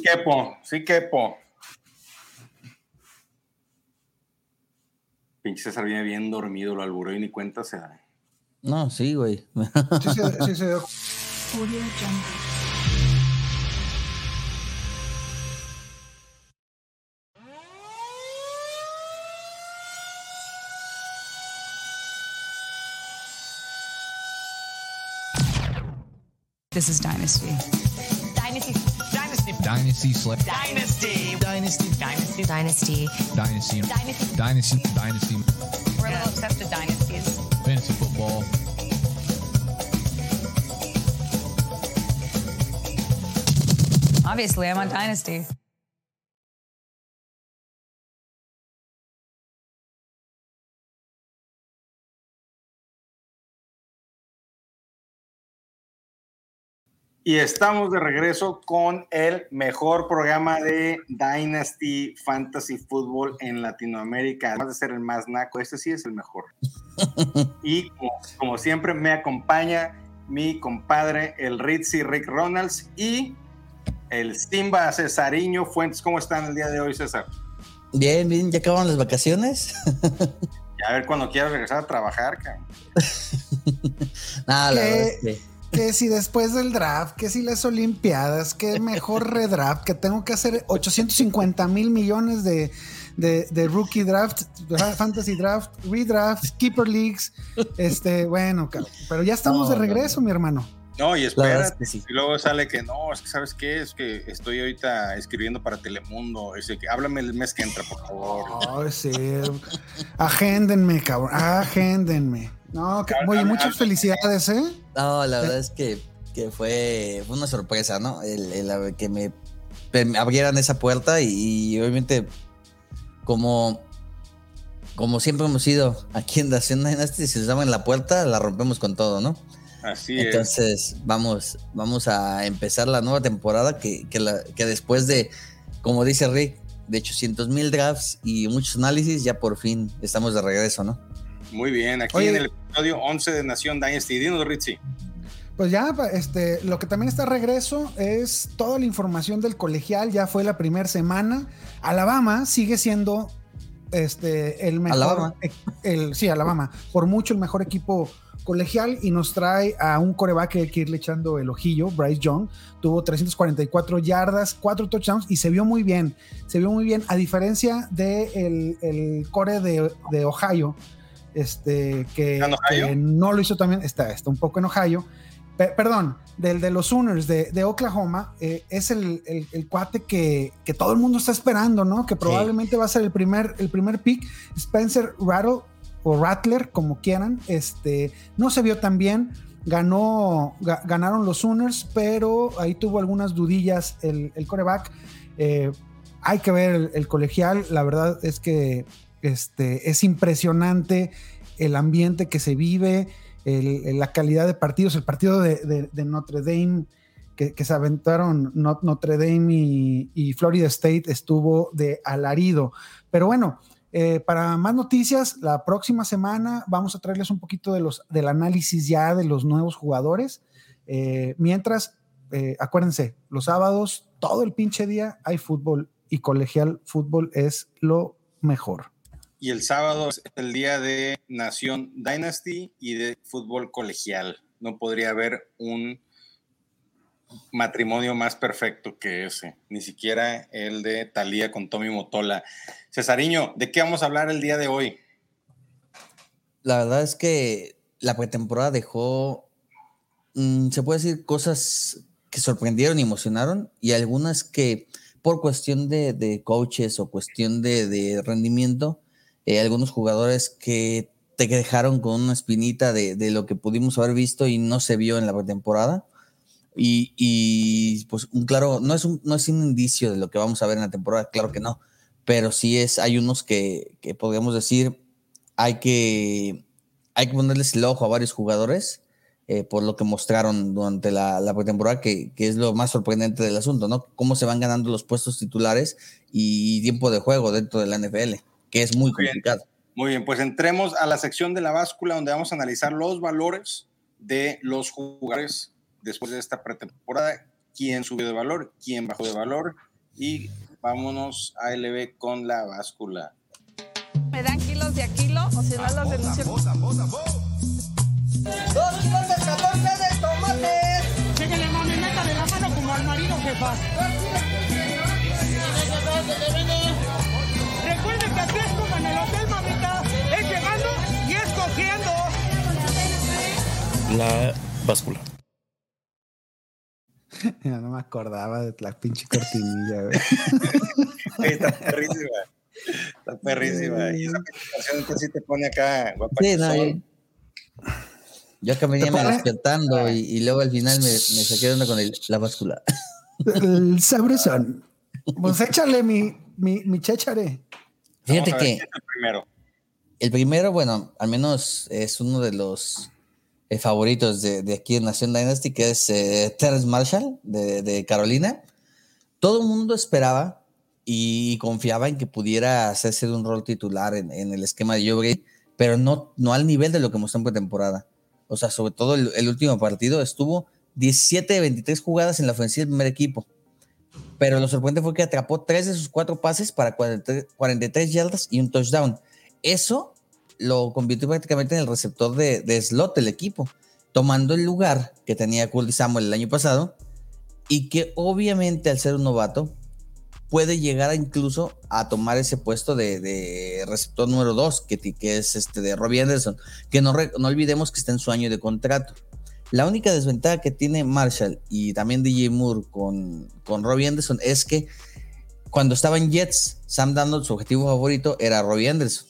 Sí quepo, sí quepo. Pinche César viene bien dormido, lo alburó y ni cuenta se da. No, sí, güey. Sí, se, sí, se This is. Dynasty. Dynasty. Dynasty Slip. Dynasty. Dynasty. Dynasty. Dynasty. Dynasty. Dynasty. Dynasty. Dynasty. We're a little obsessed with dynasties. Fantasy football. Obviously, I'm on Dynasty. Y estamos de regreso con el mejor programa de Dynasty Fantasy Football en Latinoamérica. Además de ser el más naco, este sí es el mejor. y como, como siempre, me acompaña mi compadre, el Ritzy Rick Ronalds y el Simba Cesariño Fuentes. ¿Cómo están el día de hoy, César? Bien, bien, ya acabaron las vacaciones. Y a ver cuando quieras regresar a trabajar, cabrón. Nada, la verdad es que Que si después del draft, que si las Olimpiadas, que mejor redraft, que tengo que hacer 850 mil millones de, de, de rookie draft, dra- fantasy draft, redraft, keeper leagues. Este, bueno, pero ya estamos No, de no, regreso, mi hermano. No, y espera. es que sí. Y luego sale que no, es que sabes qué, es que estoy ahorita escribiendo para Telemundo. Dice que háblame el mes que entra, por favor. Ay, sí. Agéndenme, cabrón. Agéndenme. No, que, oye, muchas felicidades, ¿eh? No, la verdad es que, que fue, fue una sorpresa, ¿no? El, el que me, me abrieran esa puerta y, y obviamente como, como siempre hemos sido aquí en Nación Dynasty, si nos abren la puerta, la rompemos con todo, ¿no? Así es. Entonces vamos, vamos a empezar la nueva temporada que, que, la- que después de, como dice Rick, de 800 mil drafts y muchos análisis, ya por fin estamos de regreso, ¿no? Muy bien, aquí Oye. en el episodio 11 de Nación Dynasty. Dinos, Ritzy. Pues ya, este, lo que también está a regreso es toda la información del colegial. Ya fue la primera semana. Alabama sigue siendo este, el mejor. Alabama. El, sí, Alabama. Por mucho el mejor equipo colegial y nos trae a un coreback que hay que irle echando el ojillo, Bryce Young. Tuvo 344 yardas, 4 touchdowns y se vio muy bien. Se vio muy bien, a diferencia del de el core de, de Ohio, este, que, no lo hizo también, está, está un poco en Ohio. Pe- perdón, del de los Sooners de, de Oklahoma, eh, es el, el- el cuate que, que todo el mundo está esperando, ¿no? Que probablemente va a ser el primer, el primer pick. Spencer Rattle o Rattler, como quieran, este, no se vio tan bien. Ganó, ga- ganaron los Sooners, pero ahí tuvo algunas dudillas el, el coreback. Eh, hay que ver el, el colegial. La verdad es que este, es impresionante el ambiente que se vive, la calidad de partidos. El partido de, Notre Dame que, se aventaron Not- Notre Dame y, y Florida State estuvo de alarido. Pero bueno, eh, para más noticias, la próxima semana vamos a traerles un poquito de los, del análisis ya de los nuevos jugadores. Eh, mientras, eh, acuérdense, los sábados, todo el pinche día hay fútbol y colegial fútbol es lo mejor. Y el sábado es el día de Nación Dynasty y de fútbol colegial. No podría haber un matrimonio más perfecto que ese. Ni siquiera el de Talía con Tommy Motola. Cesariño, ¿de qué vamos a hablar el día de hoy? La verdad es que la pretemporada dejó, mm, se puede decir, cosas que sorprendieron y emocionaron y algunas que por cuestión de, coaches o cuestión de rendimiento, eh, algunos jugadores que te dejaron con una espinita de, de lo que pudimos haber visto y no se vio en la pretemporada. Y, y, pues un claro, no es un, no es un indicio de lo que vamos a ver en la temporada, claro que no, pero sí es, hay unos que, que podríamos decir, hay que, hay que ponerles el ojo a varios jugadores eh, por lo que mostraron durante la, la pretemporada, que, que, es lo más sorprendente del asunto, ¿no? Cómo se van ganando los puestos titulares y tiempo de juego dentro de la NFL, que es muy, muy complicado. Bien. Muy bien, pues entremos a la sección de la báscula donde vamos a analizar los valores de los jugadores después de esta pretemporada, quién subió de valor, quién bajó de valor y vámonos a LB con la báscula. ¿Me dan kilos de a kilo o si no los denuncio? Dos kilos de 14 de tomates. Síguele, mami, métale la mano como al marido, jefa. Recuerden hotel, mamita. Es llegando y es cogiendo. La báscula. Ya no me acordaba de la pinche cortinilla, güey. Está perrísima. Está perrísima. Y esa canción que sí te pone acá, guapa. Sí, no, yo, yo acá venía me despertando y, y luego al final me, me saqué de onda con el- la báscula. El sabrosón. Pues échale mi, mi, mi chéchare. Fíjate que el primero. el primero, bueno, al menos es uno de los eh, favoritos de, de aquí en Nación Dynasty, que es eh, Terrence Marshall de, de Carolina. Todo el mundo esperaba y confiaba en que pudiera hacerse de un rol titular en, en el esquema de Joe pero no, no al nivel de lo que mostró en pretemporada. O sea, sobre todo el, el último partido estuvo 17 de 23 jugadas en la ofensiva del primer equipo. Pero lo sorprendente fue que atrapó tres de sus cuatro pases para 43, 43 yardas y un touchdown. Eso lo convirtió prácticamente en el receptor de, slot del equipo, tomando el lugar que tenía Curtis Samuel el año pasado y que obviamente al ser un novato puede llegar incluso a tomar ese puesto de, receptor número 2, que, es este de Robbie Anderson, que no, no olvidemos que está en su año de contrato. La única desventaja que tiene Marshall y también DJ Moore con, con Robbie Anderson es que cuando estaba en Jets, Sam Darnold, su objetivo favorito era Robbie Anderson.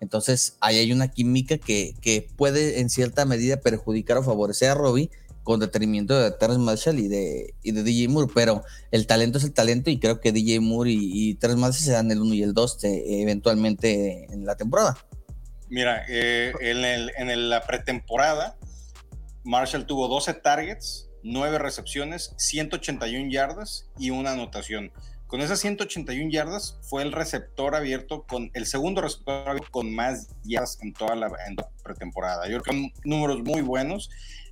Entonces, ahí hay una química que, que puede en cierta medida perjudicar o favorecer a Robbie con detenimiento de Terrence Marshall y de, y DJ Moore, pero el talento es el talento y creo que DJ Moore y, y Terrence Marshall se dan el 1 y el 2 eventualmente en la temporada. Mira, eh, en, el- en el- la pretemporada, Marshall tuvo 12 targets, 9 recepciones, 181 yardas y una anotación. Con esas 181 yardas fue el receptor abierto con el segundo receptor abierto con más yardas en toda la, pretemporada. Yo creo que son números muy buenos.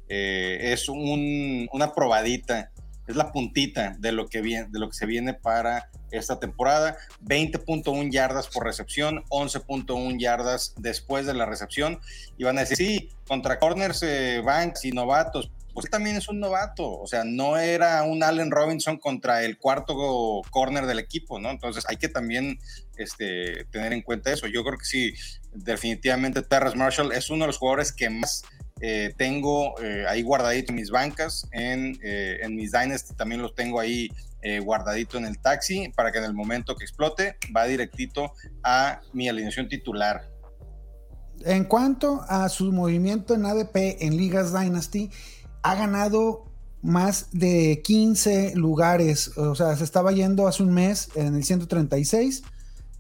Eh, es un- una probadita, es la puntita de lo que viene, de lo que se viene para esta temporada. 20.1 yardas por recepción, 11.1 yardas después de la recepción. Y van a decir, sí, contra corners, eh, banks y novatos. Pues también es un novato, o sea, no era un Allen Robinson contra el cuarto corner del equipo, ¿no? Entonces hay que también este, tener en cuenta eso. Yo creo que sí, definitivamente Terrace Marshall es uno de los jugadores que más eh, tengo eh, ahí guardadito mis bancas, en, eh, en mis Dynasty también los tengo ahí guardadito en el taxi para que en el momento que explote va directito a mi alineación titular. En cuanto a su movimiento en ADP en Ligas Dynasty, ha ganado más de 15 lugares. O sea, se estaba yendo hace un mes en el 136.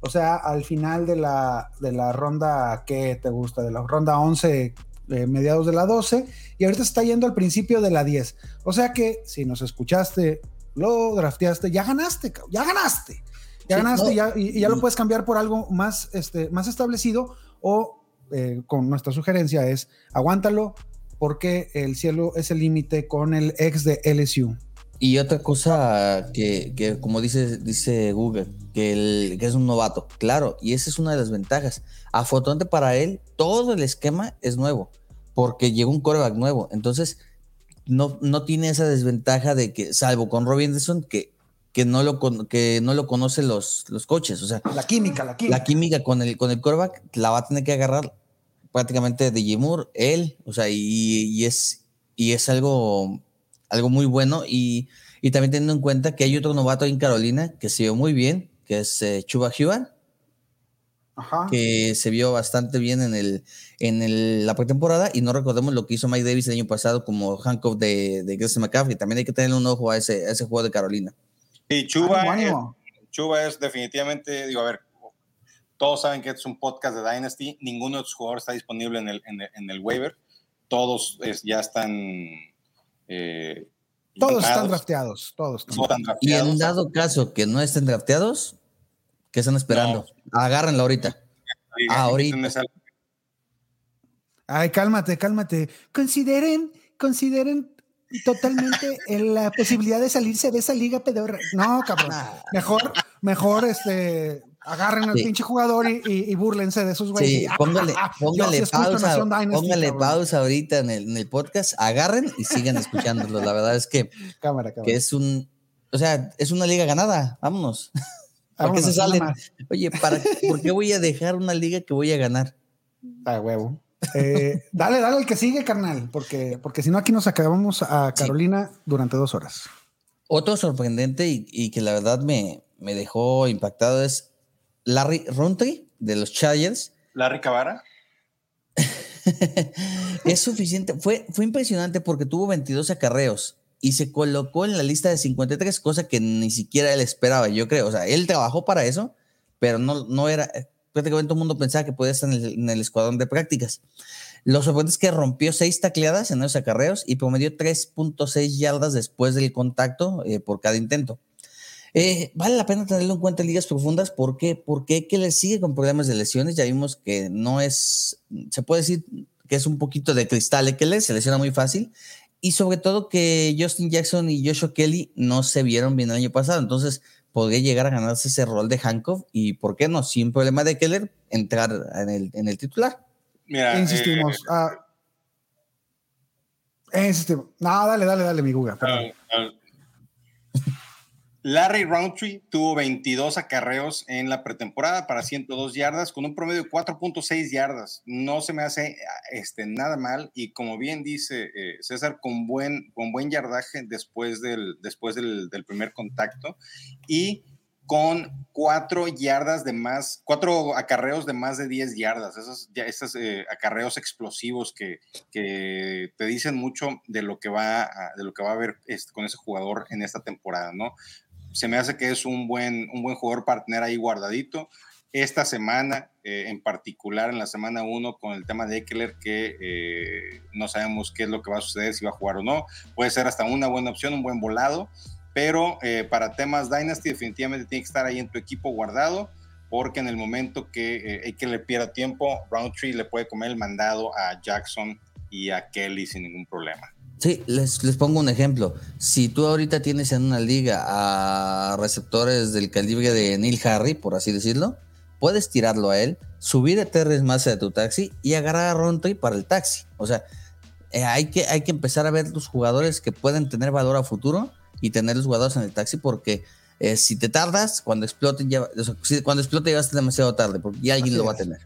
O sea, al final de la, de la ronda, ¿qué te gusta? De la ronda 11, eh, mediados de la 12. Y ahorita está yendo al principio de la 10. O sea que si nos escuchaste, lo drafteaste, ya ganaste, ya ganaste. Ya Sí, ganaste no. ya, y, y ya lo puedes cambiar por algo más, este, más establecido o eh, con nuestra sugerencia es aguántalo porque el cielo es el límite con el ex de LSU. Y otra cosa que, que como dice, dice Google, que, el- que es un novato, claro, y esa es una de las ventajas. Afortunadamente para él, todo el esquema es nuevo, porque llegó un coreback nuevo. Entonces, no, no tiene esa desventaja de que, salvo con Robbie Anderson, que, que, no, lo, que no lo conocen los, los coches. O sea, La química, la química. la química con el, con el coreback la va a tener que agarrar prácticamente de Moore, él, o sea, y, y es, y es algo, algo muy bueno. Y, y también teniendo en cuenta que hay otro novato en Carolina que se vio muy bien, que es eh, Chuba Hubbard, Ajá. que se vio bastante bien en, el, en el- la pretemporada. Y no recordemos lo que hizo Mike Davis el año pasado como handcuff de, de Grayson McCaffrey. También hay que tener un ojo a ese, a ese juego de Carolina. Y Chuba, Ánimo, ánimo. Es, Chuba es definitivamente, digo, a ver, todos saben que es un podcast de Dynasty, ninguno de sus jugadores está disponible en el, en el, en el waiver, todos es- ya están... eh, Todos están drafteados, todos están Y en dado caso que no estén drafteados, ¿qué están esperando? Agárrenlo ahorita. Liga, ahorita. ¿entiendes algo? Ay, cálmate, cálmate. Consideren, consideren totalmente en la posibilidad de salirse de esa liga pedorra. No, cabrón. Mejor, mejor este agarren al Sí. pinche jugador y, y, y búrlense de esos güeyes. Sí, ah, póngale, ah, ah, póngale pausa, Dynasty, póngale cabrón. pausa ahorita en el, en el podcast, agarren y sigan escuchándolo. La verdad es que, Cámara, cámara. que es un, o sea, es una liga ganada. Vámonos. ¿Para qué se salen? Oye, ¿para, ¿por qué voy a dejar una liga que voy a ganar? Ah, huevo. Eh, dale, dale al que sigue, carnal, porque, porque si no aquí nos acabamos a Carolina durante dos horas. Otro sorprendente y, y que la verdad me, me dejó impactado es Larry Runtree de los Chargers. Larry Cavara. es suficiente. Fue, fue impresionante porque tuvo 22 acarreos y se colocó en la lista de 53, cosa que ni siquiera él esperaba, yo creo. O sea, él trabajó para eso, pero no, no era. Prácticamente todo el mundo pensaba que podía estar en el, en el escuadrón de prácticas. Lo sorprendente es que rompió seis tacleadas en esos acarreos y promedió 3.6 yardas después del contacto eh, por cada intento. Eh, vale la pena tenerlo en cuenta en ligas profundas. ¿Por qué? Porque que le sigue con problemas de lesiones. Ya vimos que no es, se puede decir que es un poquito de cristal que le se lesiona muy fácil. Y sobre todo que Justin Jackson y Joshua Kelly no se vieron bien el año pasado. Entonces podría llegar a ganarse ese rol de Hancock y, ¿por qué no? Sin problema de Keller, entrar en el, en el titular. Mira, insistimos. eh, ah, insistimos. No, dale, dale, dale, mi Guga. Larry Roundtree tuvo 22 acarreos en la pretemporada para 102 yardas con un promedio de 4.6 yardas. No se me hace este, nada mal y como bien dice eh, César, con buen, con buen yardaje después, del, después del, primer contacto y con cuatro yardas de más, cuatro acarreos de más de 10 yardas, esos, ya, eh, acarreos explosivos que, que, te dicen mucho de lo que va a, de lo que va a haber este, con ese jugador en esta temporada, ¿no? Se me hace que es un buen, un buen jugador para tener ahí guardadito. Esta semana, eh, en particular en la semana 1, con el tema de Eckler, que eh, no sabemos qué es lo que va a suceder, si va a jugar o no, puede ser hasta una buena opción, un buen volado, pero eh, para temas Dynasty definitivamente tiene que estar ahí en tu equipo guardado, porque en el momento que le pierda tiempo, Roundtree le puede comer el mandado a Jackson y a Kelly sin ningún problema. Sí, les, les, pongo un ejemplo. Si tú ahorita tienes en una liga a receptores del calibre de Neil Harry, por así decirlo, puedes tirarlo a él, subir a Terrence Massa de tu taxi y agarrar a Roundtree para el taxi. O sea, eh, hay, que, hay que empezar a ver los jugadores que pueden tener valor a futuro y tener los jugadores en el taxi porque eh, si te tardas, cuando explote ya, o sea, si, cuando explote ya demasiado tarde porque ya alguien Así lo va a tener.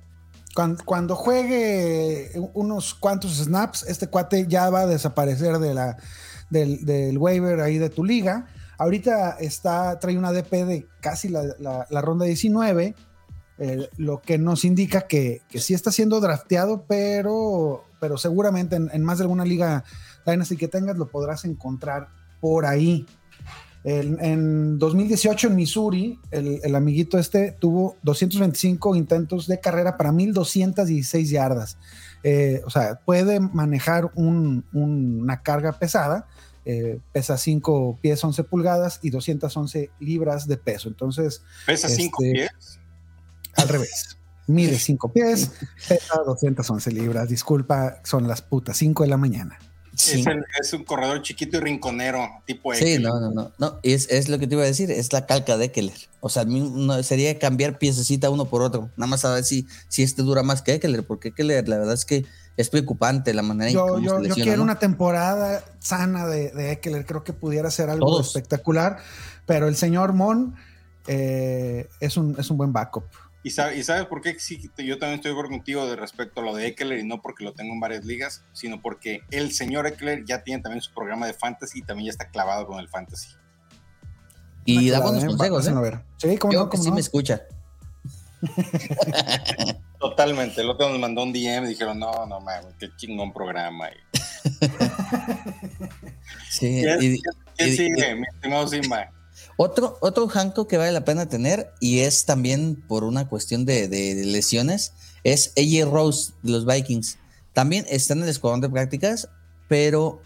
Cuando, juegue unos cuantos snaps, este cuate ya va a desaparecer de la, del, waiver ahí de tu liga. Ahorita está, trae una DP de casi la, ronda 19, eh, lo que nos indica que, sí está siendo drafteado, pero, seguramente en, en más de alguna liga Dynasty que tengas lo podrás encontrar por ahí. En, en 2018 en Missouri, el, el, amiguito este tuvo 225 intentos de carrera para 1216 yardas. Eh, o sea, puede manejar un, un, una carga pesada, eh, pesa 5 pies 11 pulgadas y 211 libras de peso. Entonces, ¿pesa 5 este, pies? Al revés. Mide 5 pies, pesa 211 libras. Disculpa, son las putas 5 de la mañana. Sí. Es, el, es, un corredor chiquito y rinconero, tipo Sí, Eckler. no, no, no. no es, es, lo que te iba a decir, es la calca de Eckler. O sea, no, sería cambiar piececita uno por otro. Nada más a ver si, si este dura más que Eckler, porque Eckler, la verdad es que es preocupante la manera yo, en que yo, se lesiona, yo quiero ¿no? una temporada sana de, de, Eckler. Creo que pudiera ser algo Todos. espectacular, pero el señor Mon eh, es, un, es un buen backup. ¿Y, sabe, ¿Y, sabes por qué sí, yo también estoy de acuerdo contigo de respecto a lo de Eckler y no porque lo tengo en varias ligas, sino porque el señor Eckler ya tiene también su programa de fantasy y también ya está clavado con el fantasy. Y da buenos consejos, ¿eh? Ver. Sí, ¿cómo yo no, sí no? me escucha. Totalmente. El otro nos mandó un DM y dijeron, no, no, man, qué chingón programa. sí, ¿Qué, y, ¿qué y- sigue, mi estimado Simba? Otro, otro que vale la pena tener y es también por una cuestión de, lesiones es AJ Rose de los Vikings. También está en el escuadrón de prácticas, pero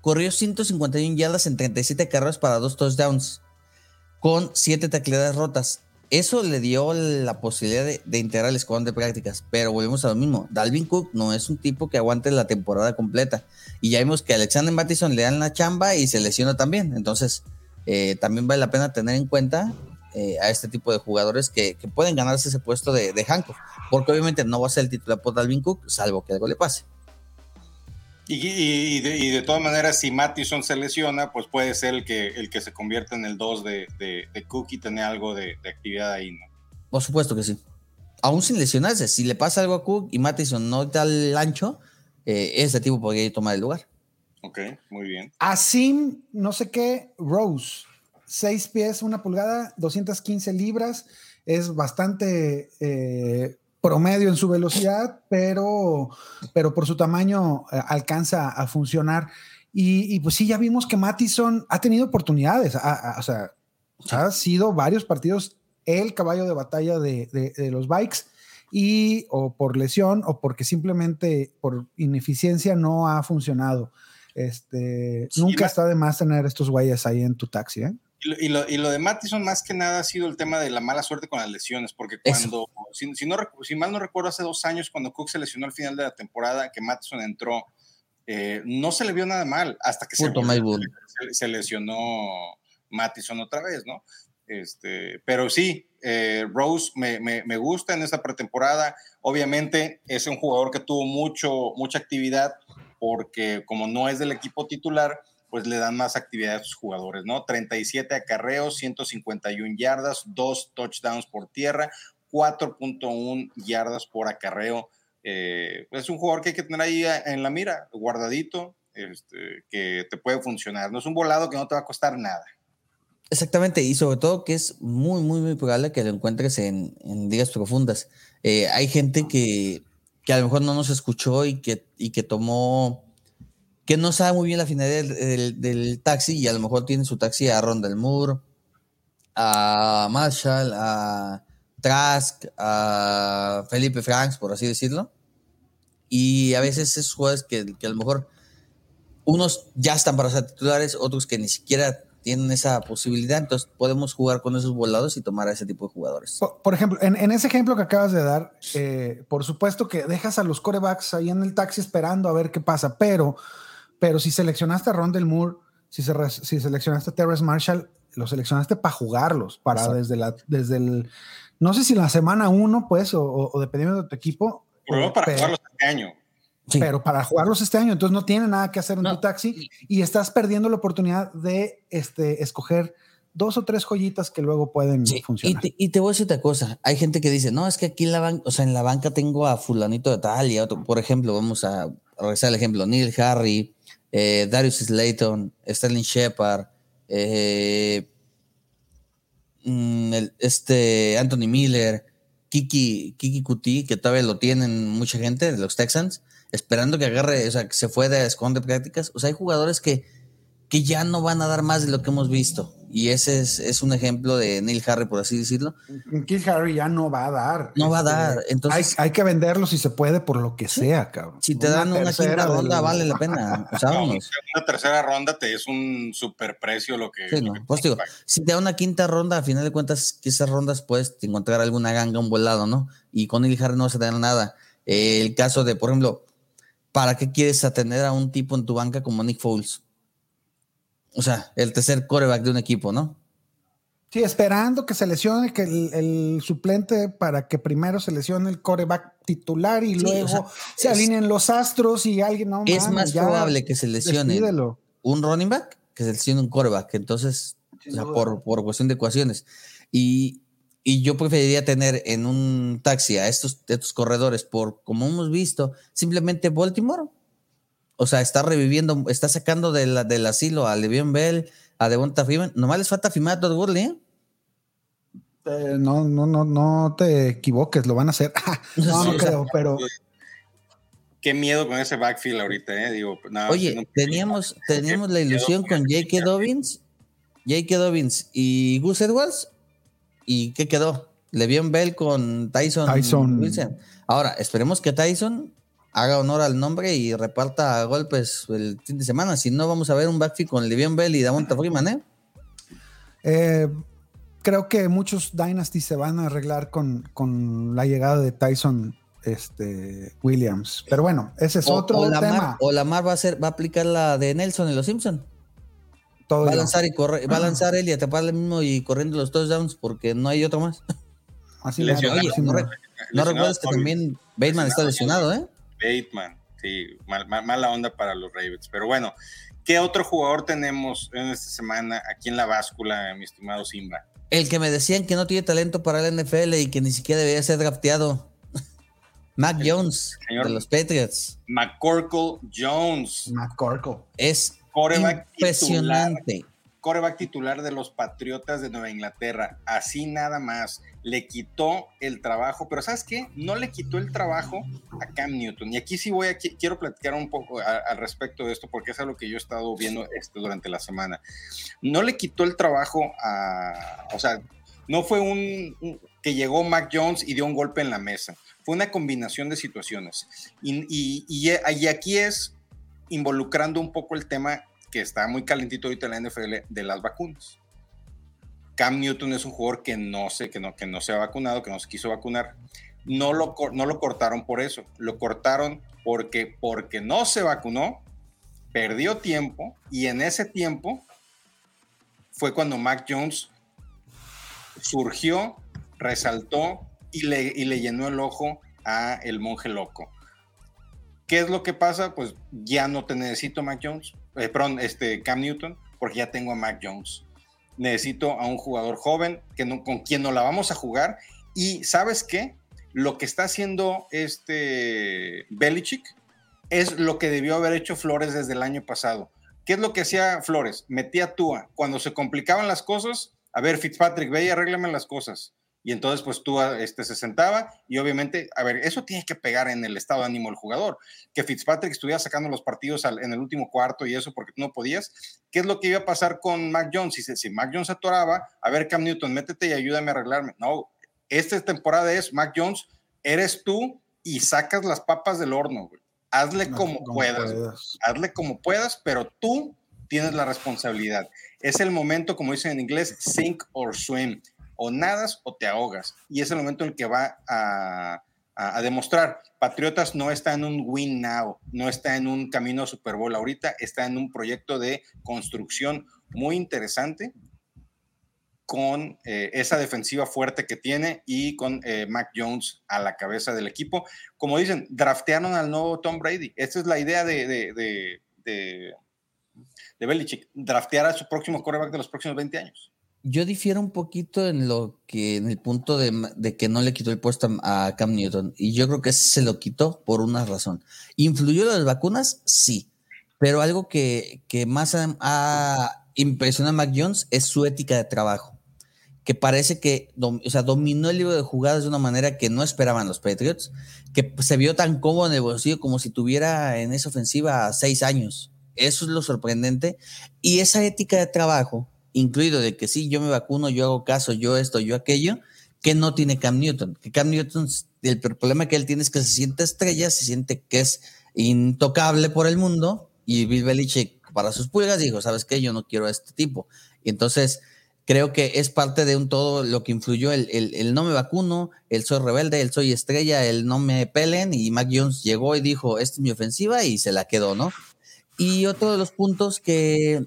corrió 151 yardas en 37 carreras para dos touchdowns con 7 tacleadas rotas. eso le dio la posibilidad de, integrar el escuadrón de prácticas, pero volvemos a lo mismo. Dalvin Cook no es un tipo que aguante la temporada completa. Y ya vimos que Alexander Mattison le dan la chamba y se lesiona también. Entonces, eh, también vale la pena tener en cuenta eh, a este tipo de jugadores que, que pueden ganarse ese puesto de, de Hancock, porque obviamente no va a ser el titular por Dalvin Cook, salvo que algo le pase. Y, y- y de, y de todas maneras, si Mattison se lesiona, pues puede ser el que, el que se convierta en el 2 de, de, de Cook y tener algo de, actividad ahí, ¿no? Por supuesto que sí. Aún sin lesionarse, si le pasa algo a Cook y Mattison no da el ancho, eh, ese tipo podría tomar el lugar. Ok, muy bien. Asim, no sé qué, Rose, 6 pies, una pulgada, 215 libras, es bastante eh, promedio en su velocidad, pero, pero por su tamaño eh, alcanza a funcionar. Y, y pues sí, ya vimos que Mattison ha tenido oportunidades, o sea, ha sido varios partidos el caballo de batalla de, de- de los bikes y o por lesión o porque simplemente por ineficiencia no ha funcionado. Este, Sí, nunca está de más tener estos güeyes ahí en tu taxi, ¿eh? Y lo, y, lo, y lo de Mattison más que nada ha sido el tema de la mala suerte con las lesiones, porque cuando, si, si no, recu- si mal no recuerdo, hace dos años cuando Cook se lesionó al final de la temporada, que Mattison entró, eh, no se le vio nada mal hasta que se, Puto se, se lesionó Mattison otra vez, ¿no? Este, pero sí, eh, Rose me, me- me gusta en esta pretemporada. Obviamente es un jugador que tuvo mucho, mucha actividad porque como no es del equipo titular, pues le dan más actividad a sus jugadores, ¿no? 37 acarreos, 151 yardas, 2 touchdowns por tierra, 4.1 yardas por acarreo. Eh, es un jugador que hay que tener ahí en la mira, guardadito, este, que te puede funcionar. No es un volado que no te va a costar nada. Exactamente, y sobre todo que es muy, muy, muy probable que lo encuentres en, en profundas. Eh, hay gente que, que a lo mejor no nos escuchó y que, y que tomó, que no sabe muy bien la finalidad del, taxi y a lo mejor tiene su taxi a Rondell Moore, a Marshall, a Trask, a Felipe Franks, por así decirlo. Y a veces esos jugadores que, que a lo mejor unos ya están para ser titulares, otros que ni siquiera tienen esa posibilidad, entonces podemos jugar con esos volados y tomar a ese tipo de jugadores. Por, por ejemplo, en, en ese ejemplo que acabas de dar, eh, por supuesto que dejas a los corebacks ahí en el taxi esperando a ver qué pasa, pero, pero si seleccionaste a Rondell Moore, si, se si seleccionaste a Terrence Marshall, los seleccionaste para jugarlos, para Exacto. desde, la, desde el, no sé si la semana uno, pues, o, o- o dependiendo de tu equipo. Pero eh, para pero- jugarlos este año. Sí. pero para jugarlos este año, entonces no tiene nada que hacer en No. tu taxi y estás perdiendo la oportunidad de este, escoger dos o tres joyitas que luego pueden Sí, y, funcionar. te, y te voy a decir otra cosa. Hay gente que dice, no, es que aquí en la banca, o sea, en la banca tengo a fulanito de tal y a otro. Por ejemplo, vamos a regresar al ejemplo, Neil Harry, eh, Darius Slayton, Sterling Shepard, eh, mm, el- este Anthony Miller, Kiki, Kiki Kuti, que todavía lo tienen mucha gente de los Texans, esperando que agarre, o sea, que se fue de esconde prácticas. O sea, hay jugadores que, que ya no van a dar más de lo que hemos visto. Y ese es, es un ejemplo de Neil Harry, por así decirlo. Kill Harry ya no va a dar. No va a Este, dar. Entonces, hay, hay que venderlo si se puede por lo que sea, cabrón. si te dan una tercera quinta del- ronda, vale la pena. O sea, No, una tercera ronda te es un super precio lo que. Sí, lo no. que Pues digo, si te da una quinta ronda, a final de cuentas, esas rondas puedes encontrar alguna ganga, un volado, ¿no? Y con Neil Harry no vas a tener nada. Eh, el caso de, por ejemplo, ¿para qué quieres atender a un tipo en tu banca como Nick Foles? O sea, el tercer coreback de un equipo, ¿no? Sí, esperando que se lesione que el, el suplente para que primero se lesione el coreback titular y Sí, luego o sea, se es- alineen los astros y alguien no es más probable que se lesione un running back que se lesione un coreback. Entonces, o sea, por, por cuestión de ecuaciones. Y, y yo preferiría tener en un taxi a estos, estos corredores por, como hemos visto, simplemente Baltimore. O sea, está reviviendo, está sacando de la- del asilo a Le'Veon Bell, a Devonta Freeman. Nomás les falta firmar a Todd Gurley, ¿eh? Eh, no, no, no, no te equivoques, lo van a hacer. no, no Sí, o sea, creo, pero Qué miedo con ese backfield ahorita, ¿eh? Digo, nada, Oye, no- teníamos, teníamos la ilusión con J.K. Dobbins, J.K. Dobbins y Gus Edwards. ¿Y qué quedó? Le'Veon Bell con Tyson, Tyson. Wilson. Ahora, esperemos que Tyson haga honor al nombre y reparta golpes el fin de semana. Si no, vamos a ver un backfield con Le'Veon Bell y Davonta Freeman, ¿eh? eh, creo que muchos Dynasty se van a arreglar con, con la llegada de Tyson este, Williams. Pero bueno, ese es O- otro o Lamar- tema. O Lamar va a hacer, va a aplicar la de Nelson en los Simpson. Todo Va a lanzar y corre, va a lanzar él y ataparle mismo y corriendo los touchdowns porque no hay otro más. Así Oye, no, re- recuerdas que también Bateman está lesionado, ¿eh? Bateman, sí, mal- mal- mala onda para los Ravens. Pero bueno, ¿qué otro jugador tenemos en esta semana aquí en la báscula, mi estimado Simba? El que me decían que no tiene talento para la NFL y que ni siquiera debía ser drafteado. Mac Jones señor- de los Patriots. McCorkle Jones, McCorkle. Es coreback titular, impresionante. coreback titular de los Patriotas de Nueva Inglaterra. Así nada más. Le quitó el trabajo, pero ¿sabes qué? No le quitó el trabajo a Cam Newton. Y aquí sí voy a, qui- quiero platicar un poco al respecto de esto, porque es algo que yo he estado viendo este, durante la semana. No le quitó el trabajo a, o sea, no fue un, un- que llegó Mac Jones y dio un golpe en la mesa. Fue una combinación de situaciones. Y, y- y- y aquí es involucrando un poco el tema que está muy calentito ahorita en la NFL de las vacunas. Cam Newton es un jugador que no sé, que no, que no se ha vacunado, que no se quiso vacunar. No lo, no lo cortaron por eso, lo cortaron porque, porque no se vacunó, perdió tiempo y en ese tiempo fue cuando Mac Jones surgió, resaltó y le, y le llenó el ojo a el monje loco. ¿Qué es lo que pasa? Pues ya no te necesito Mac Jones, eh, perdón, este Cam Newton, porque ya tengo a Mac Jones. Necesito a un jugador joven que no, con quien no la vamos a jugar. Y ¿sabes qué? Lo que está haciendo este Belichick es lo que debió haber hecho Flores desde el año pasado. ¿Qué es lo que hacía Flores? Metía Tua. Cuando se complicaban las cosas, a ver, Fitzpatrick, ve y arréglame las cosas. Y entonces, pues Tua este, se sentaba y obviamente, a ver, eso tiene que pegar en el estado de ánimo del jugador. Que Fitzpatrick estuviera sacando los partidos al- en el último cuarto y eso porque tú no podías. ¿Qué es lo que iba a pasar con Mac Jones? Si, si Mac Jones atoraba, a ver, Cam Newton, métete y ayúdame a arreglarme. No, esta temporada es Mac Jones, eres tú y sacas las papas del horno, güey. Hazle No, como, puedas, güey. hazle como puedas, pero tú tienes la responsabilidad. Es el momento, como dicen en inglés, sink or swim. O nadas o te ahogas. Y es el momento en el que va a, demostrar. Patriotas no está en un win now, no está en un camino a Super Bowl ahorita, está en un proyecto de construcción muy interesante con eh, esa defensiva fuerte que tiene y con eh, Mac Jones a la cabeza del equipo. Como dicen, draftearon al nuevo Tom Brady. Esta es la idea de, de, de, de, Belichick, draftear a su próximo quarterback de los próximos 20 años. Yo difiero un poquito en lo que, en el punto de, que no le quitó el puesto a, Cam Newton. Y yo creo que se lo quitó por una razón. ¿Influyó las vacunas? Sí. Pero algo que, que más ha, ha impresionado a Mac Jones es su ética de trabajo. Que parece que o sea, dominó el libro de jugadas de una manera que no esperaban los Patriots, que se vio tan cómodo en el bolsillo como si tuviera en esa ofensiva seis años. Eso es lo sorprendente. Y esa ética de trabajo, incluido de que sí, yo me vacuno, yo hago caso, yo esto, yo aquello, que no tiene Cam Newton. Que Cam Newton, el problema que él tiene es que se siente estrella, se siente que es intocable por el mundo y Bill Belichick para sus pulgas dijo, ¿sabes qué? Yo no quiero a este tipo. Y entonces creo que es parte de un todo lo que influyó el, el, el no me vacuno, el soy rebelde, el soy estrella, el no me pelen y Mac Jones llegó y dijo, esta es mi ofensiva y se la quedó, ¿no? Y otro de los puntos que,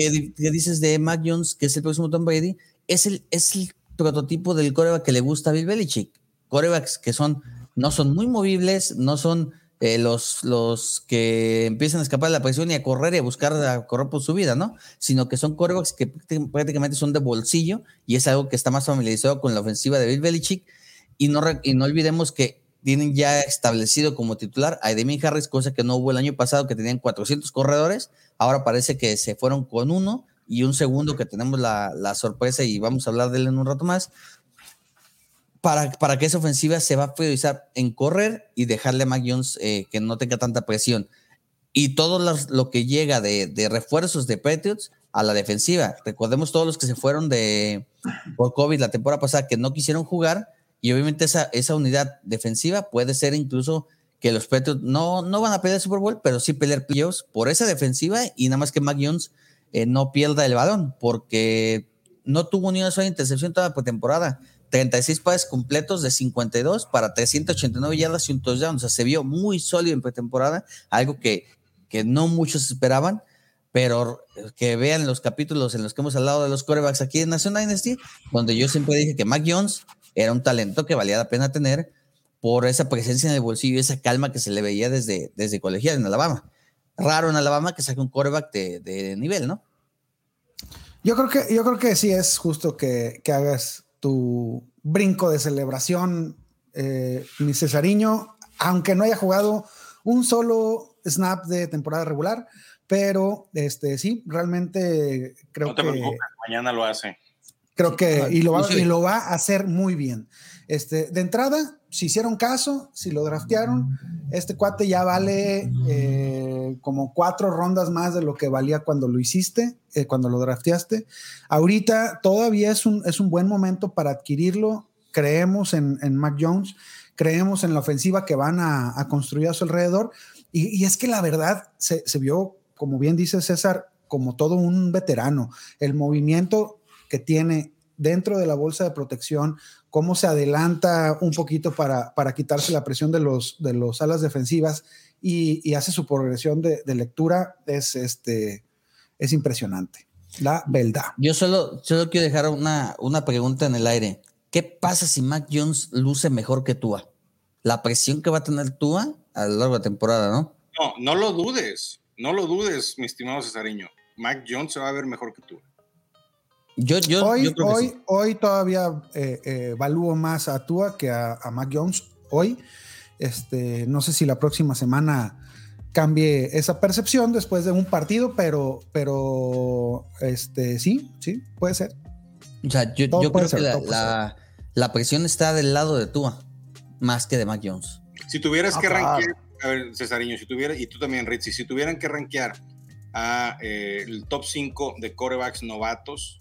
que, di- que dices de Mac Jones, que es el próximo Tom Brady, es el, es el prototipo del coreback que le gusta a Bill Belichick. Corebacks que son, no son muy movibles, no son eh, los, los que empiezan a escapar de la presión y a correr y a buscar a correr por su vida, ¿no? Sino que son corebacks que prácti- prácticamente son de bolsillo y es algo que está más familiarizado con la ofensiva de Bill Belichick. Y no, y no olvidemos que tienen ya establecido como titular a Demian Harris, cosa que no hubo el año pasado, que tenían 400 corredores. Ahora parece que se fueron con uno y un segundo que tenemos la, sorpresa y vamos a hablar de él en un rato más. Para, para que esa ofensiva se va a priorizar en correr y dejarle a Mac Jones eh, que no tenga tanta presión. Y todo los- lo que llega de, de refuerzos de Patriots a la defensiva. Recordemos todos los que se fueron de por COVID la temporada pasada que no quisieron jugar y obviamente esa, esa unidad defensiva puede ser incluso que los Patriots no, no van a pelear el Super Bowl, pero sí pelear playoffs por esa defensiva y nada más que Mac Jones eh, no pierda el balón, porque no tuvo ni una sola intercepción toda la pretemporada. 36 pases completos de 52 para 389 yardas y un touchdown. O sea, se vio muy sólido en pretemporada, algo que, que no muchos esperaban, pero que vean los capítulos en los que hemos hablado de los corebacks aquí en National Dynasty, donde yo siempre dije que Mac Jones era un talento que valía la pena tener por esa presencia en el bolsillo y esa calma que se le veía desde, desde colegial en Alabama. Raro en Alabama que saque un coreback de, de nivel, ¿no? Yo creo que, yo creo que sí es justo que, que hagas tu brinco de celebración, eh, mi Cesariño, aunque no haya jugado un solo snap de temporada regular, pero este sí, realmente creo No te que preocupes, mañana lo hace. Creo que y lo, va, Sí. y lo va a hacer muy bien. Este, de entrada, si hicieron caso, si lo draftearon, este cuate ya vale eh, como cuatro rondas más de lo que valía cuando lo hiciste, eh, cuando lo drafteaste. Ahorita todavía es un, es un buen momento para adquirirlo. Creemos en, en Mac Jones, creemos en la ofensiva que van a, a construir a su alrededor. Y, y es que la verdad se, se vio, como bien dice César, como todo un veterano. El movimiento que tiene dentro de la bolsa de protección, cómo se adelanta un poquito para, para quitarse la presión de los, de los alas defensivas y, y hace su progresión de, de lectura, es, este, es impresionante. La verdad. Yo solo, solo quiero dejar una, una pregunta en el aire. ¿Qué pasa si Mac Jones luce mejor que Tua? La presión que va a tener Tua a lo largo de la temporada, ¿no? No, no lo dudes. No lo dudes, mi estimado Cesariño. Mac Jones se va a ver mejor que tú. Yo, yo, hoy, yo creo que hoy, sí. hoy todavía eh, eh, evalúo más a Tua que a, a Mac Jones. Hoy, este, no sé si la próxima semana cambie esa percepción después de un partido, pero, pero este, sí, sí, puede ser. O sea, yo, yo creo que ser, la, todo puede la- la presión está del lado de Tua, más que de Mac Jones. Si tuvieras Ah, que claro. rankear, a ver, Cesariño, si tuvieras, y tú también, Ritzy, si tuvieran que rankear a eh, el top 5 de corebacks novatos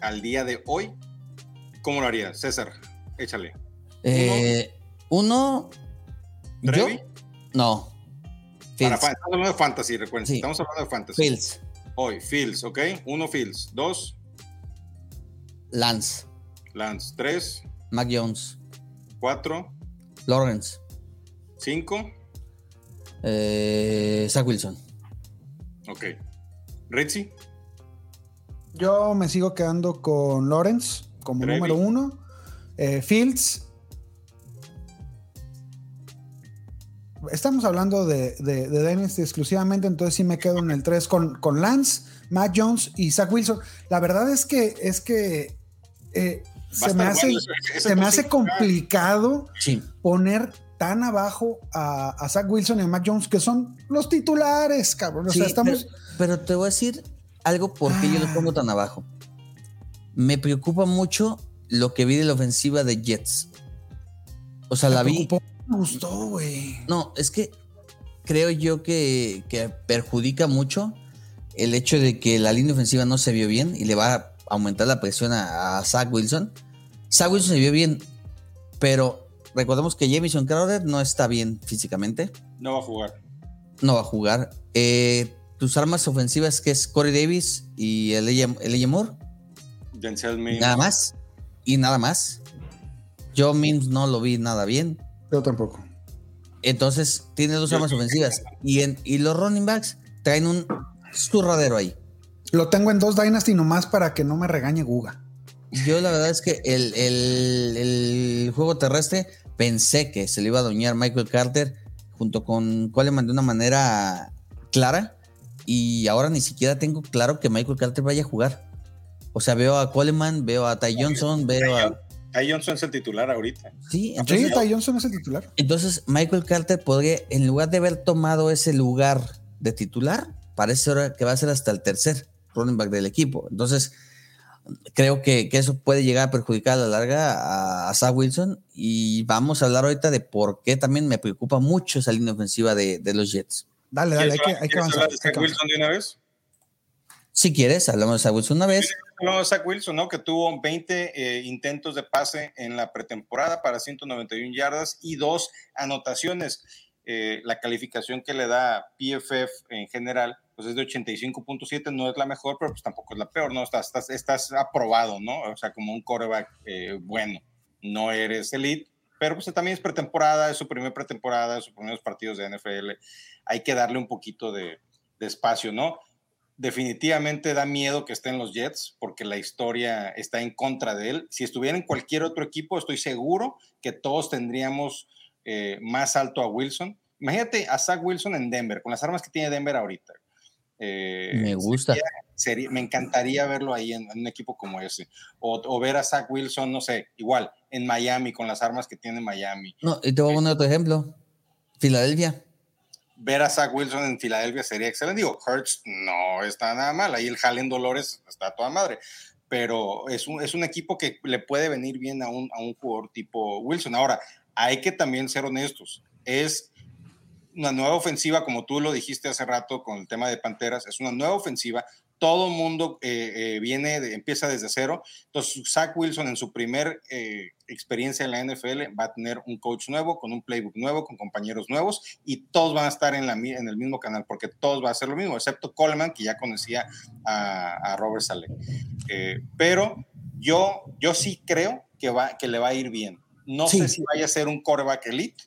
al día de hoy, ¿cómo lo harías? César, échale. Eh, uno, yo, no. Para estamos hablando de fantasy, recuerden. Sí. Estamos hablando de fantasy. Fields. Hoy, Fields, ¿ok? Uno, Fields. Dos, Lance. Lance. Tres, Mac Jones. cuatro, Lawrence. cinco. eh, Zach Wilson. Ok. Ritzy, Yo me sigo quedando con Lawrence como Trevi. número uno. Eh, Fields. Estamos hablando de, de, de Dynasty exclusivamente, entonces sí me quedo en el 3 con, con Lance, Mac Jones y Zach Wilson. La verdad es que es que eh, se me hace, bueno se me hace complicado Sí. poner tan abajo a, a Zach Wilson y a Mac Jones, que son los titulares, cabrón. O Sí, sea, estamos. pero, pero te voy a decir algo porque yo lo pongo tan abajo. Me preocupa mucho lo que vi de la ofensiva de Jets. O sea, la vi. Me gustó, güey. No, es que creo yo que, que perjudica mucho el hecho de que la línea ofensiva no se vio bien y le va a aumentar la presión a, a Zach Wilson. Zach Wilson se vio bien, pero recordemos que Jamison Crowder no está bien físicamente, no va a jugar. no va a jugar. Eh, tus armas ofensivas que es Corey Davis y el Elijah Moore, Denzel Mims. nada más y nada más. Yo Mims no lo vi nada bien. Yo tampoco. Entonces tiene dos armas ofensivas. Y, en, y los running backs traen un zurradero ahí. Lo tengo en dos Dynasty nomás para que no me regañe Guga. Yo la verdad es que el, el- el juego terrestre pensé que se le iba a doñar Michael Carter junto con Coleman de una manera clara. Y ahora ni siquiera tengo claro que Michael Carter vaya a jugar. O sea, veo a Coleman, veo a Ty Johnson, veo a... Ahí Johnson es el titular ahorita. Sí, Sí, entonces, Ty Johnson es el titular. Entonces, Michael Carter podría, en lugar de haber tomado ese lugar de titular, parece ahora que va a ser hasta el tercer running back del equipo. Entonces, creo que, que eso puede llegar a perjudicar a la larga a, a Zach Wilson. Y vamos a hablar ahorita de por qué también me preocupa mucho esa línea ofensiva de, de los Jets. Dale, dale, hay ¿Quieres que, hay que quieres avanzar. hablar de Zach. Wilson de una vez? Si quieres, hablamos de Zach Wilson una vez. No, Zach Wilson, ¿no? Que tuvo 20 eh, intentos de pase en la pretemporada para 191 yardas y dos anotaciones. eh, la calificación que le da PFF en general, pues es de 85.7, no es la mejor, pero pues tampoco es la peor, ¿no? Estás, estás, estás aprobado, ¿no? O sea, como un coreback eh, bueno. No eres elite, pero pues también es pretemporada, es su primer pretemporada, sus primeros partidos de NFL. Hay que darle un poquito de, de espacio, ¿no? definitivamente da miedo que esté en los Jets porque la historia está en contra de él. Si estuviera en cualquier otro equipo, estoy seguro que todos tendríamos eh, más alto a Wilson. Imagínate a Zach Wilson en Denver, con las armas que tiene Denver ahorita. Eh, me gusta. Sería, sería, me encantaría verlo ahí en, en un equipo como ese. O, o, ver a Zach Wilson, no sé, igual, en Miami, con las armas que tiene Miami. No, y te voy a poner otro ejemplo. Filadelfia ver a Zach Wilson en Filadelfia sería excelente. Digo, Hurts no está nada mal, ahí el Jalen Dolores está toda madre, pero es un, es un equipo que le puede venir bien a un, a un jugador tipo Wilson. Ahora, hay que también ser honestos, es una nueva ofensiva, como tú lo dijiste hace rato con el tema de Panteras, es una nueva ofensiva, todo mundo eh, eh, viene, de, empieza desde cero. Entonces, Zach Wilson en su primer eh, experiencia en la NFL va a tener un coach nuevo, con un playbook nuevo, con compañeros nuevos y todos van a estar en, la, en el mismo canal porque todos van a hacer lo mismo, excepto Coleman, que ya conocía a, a Robert Saleh. pero yo, yo sí creo que, va, que le va a ir bien. No sí. sé si vaya a ser un quarterback elite,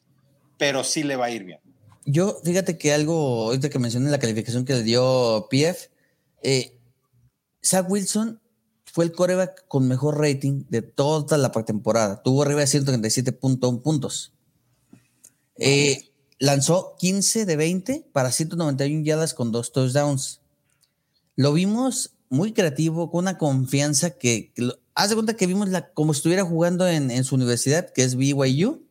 pero sí le va a ir bien. Yo, fíjate que algo, ahorita que mencioné la calificación que le dio PF, eh, Zach Wilson fue el coreback con mejor rating de toda la pretemporada. Tuvo arriba de 137.1 puntos. Eh, lanzó 15 de 20 para 191 yardas con dos touchdowns. Lo vimos muy creativo, con una confianza que, haz de cuenta que vimos la, como estuviera jugando en, en, su universidad, que es BYU.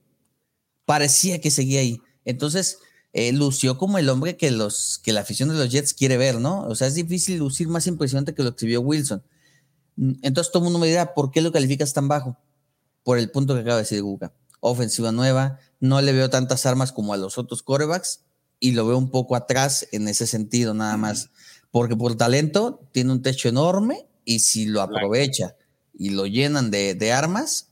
Parecía que seguía ahí. Entonces, eh, lució como el hombre que, los, que la afición de los Jets quiere ver, ¿no? O sea, es difícil lucir más impresionante que lo exhibió Wilson. Entonces todo el mundo me dirá, ¿por qué lo calificas tan bajo? Por el punto que acaba de decir Guga. Ofensiva nueva, no le veo tantas armas como a los otros corebacks y lo veo un poco atrás en ese sentido nada más. Porque por talento tiene un techo enorme y si lo aprovecha y lo llenan de, de armas,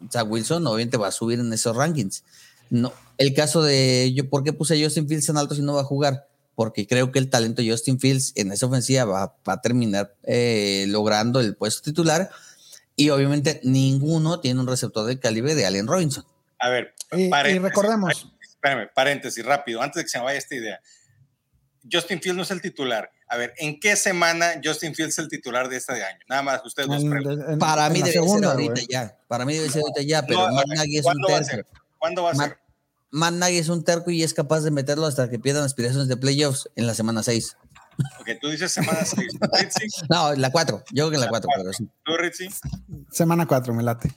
o sea, Wilson obviamente va a subir en esos rankings. No, el caso de yo, ¿por qué puse a Justin Fields en alto si no va a jugar? Porque creo que el talento de Justin Fields en esa ofensiva va, va a terminar eh, logrando el puesto titular. Y obviamente ninguno tiene un receptor del calibre de Allen Robinson. A ver, y, y recordemos. Espérame, paréntesis rápido, antes de que se me vaya esta idea. Justin Fields no es el titular. A ver, ¿en qué semana Justin Fields es el titular de este año? Nada más, ustedes dos en, Para en mí debe segunda, ser ahorita wey. ya. Para mí debe ser ahorita ya, pero no, Matt Nagy es un terco. ¿Cuándo va a Matt, ser? Matt Nagy es un terco y es capaz de meterlo hasta que pierdan aspiraciones de playoffs en la semana 6. Ok, tú dices semana 6. no, la 4. Yo creo que en la 4, pero sí. ¿Tú, Ritzy? Semana 4, me late.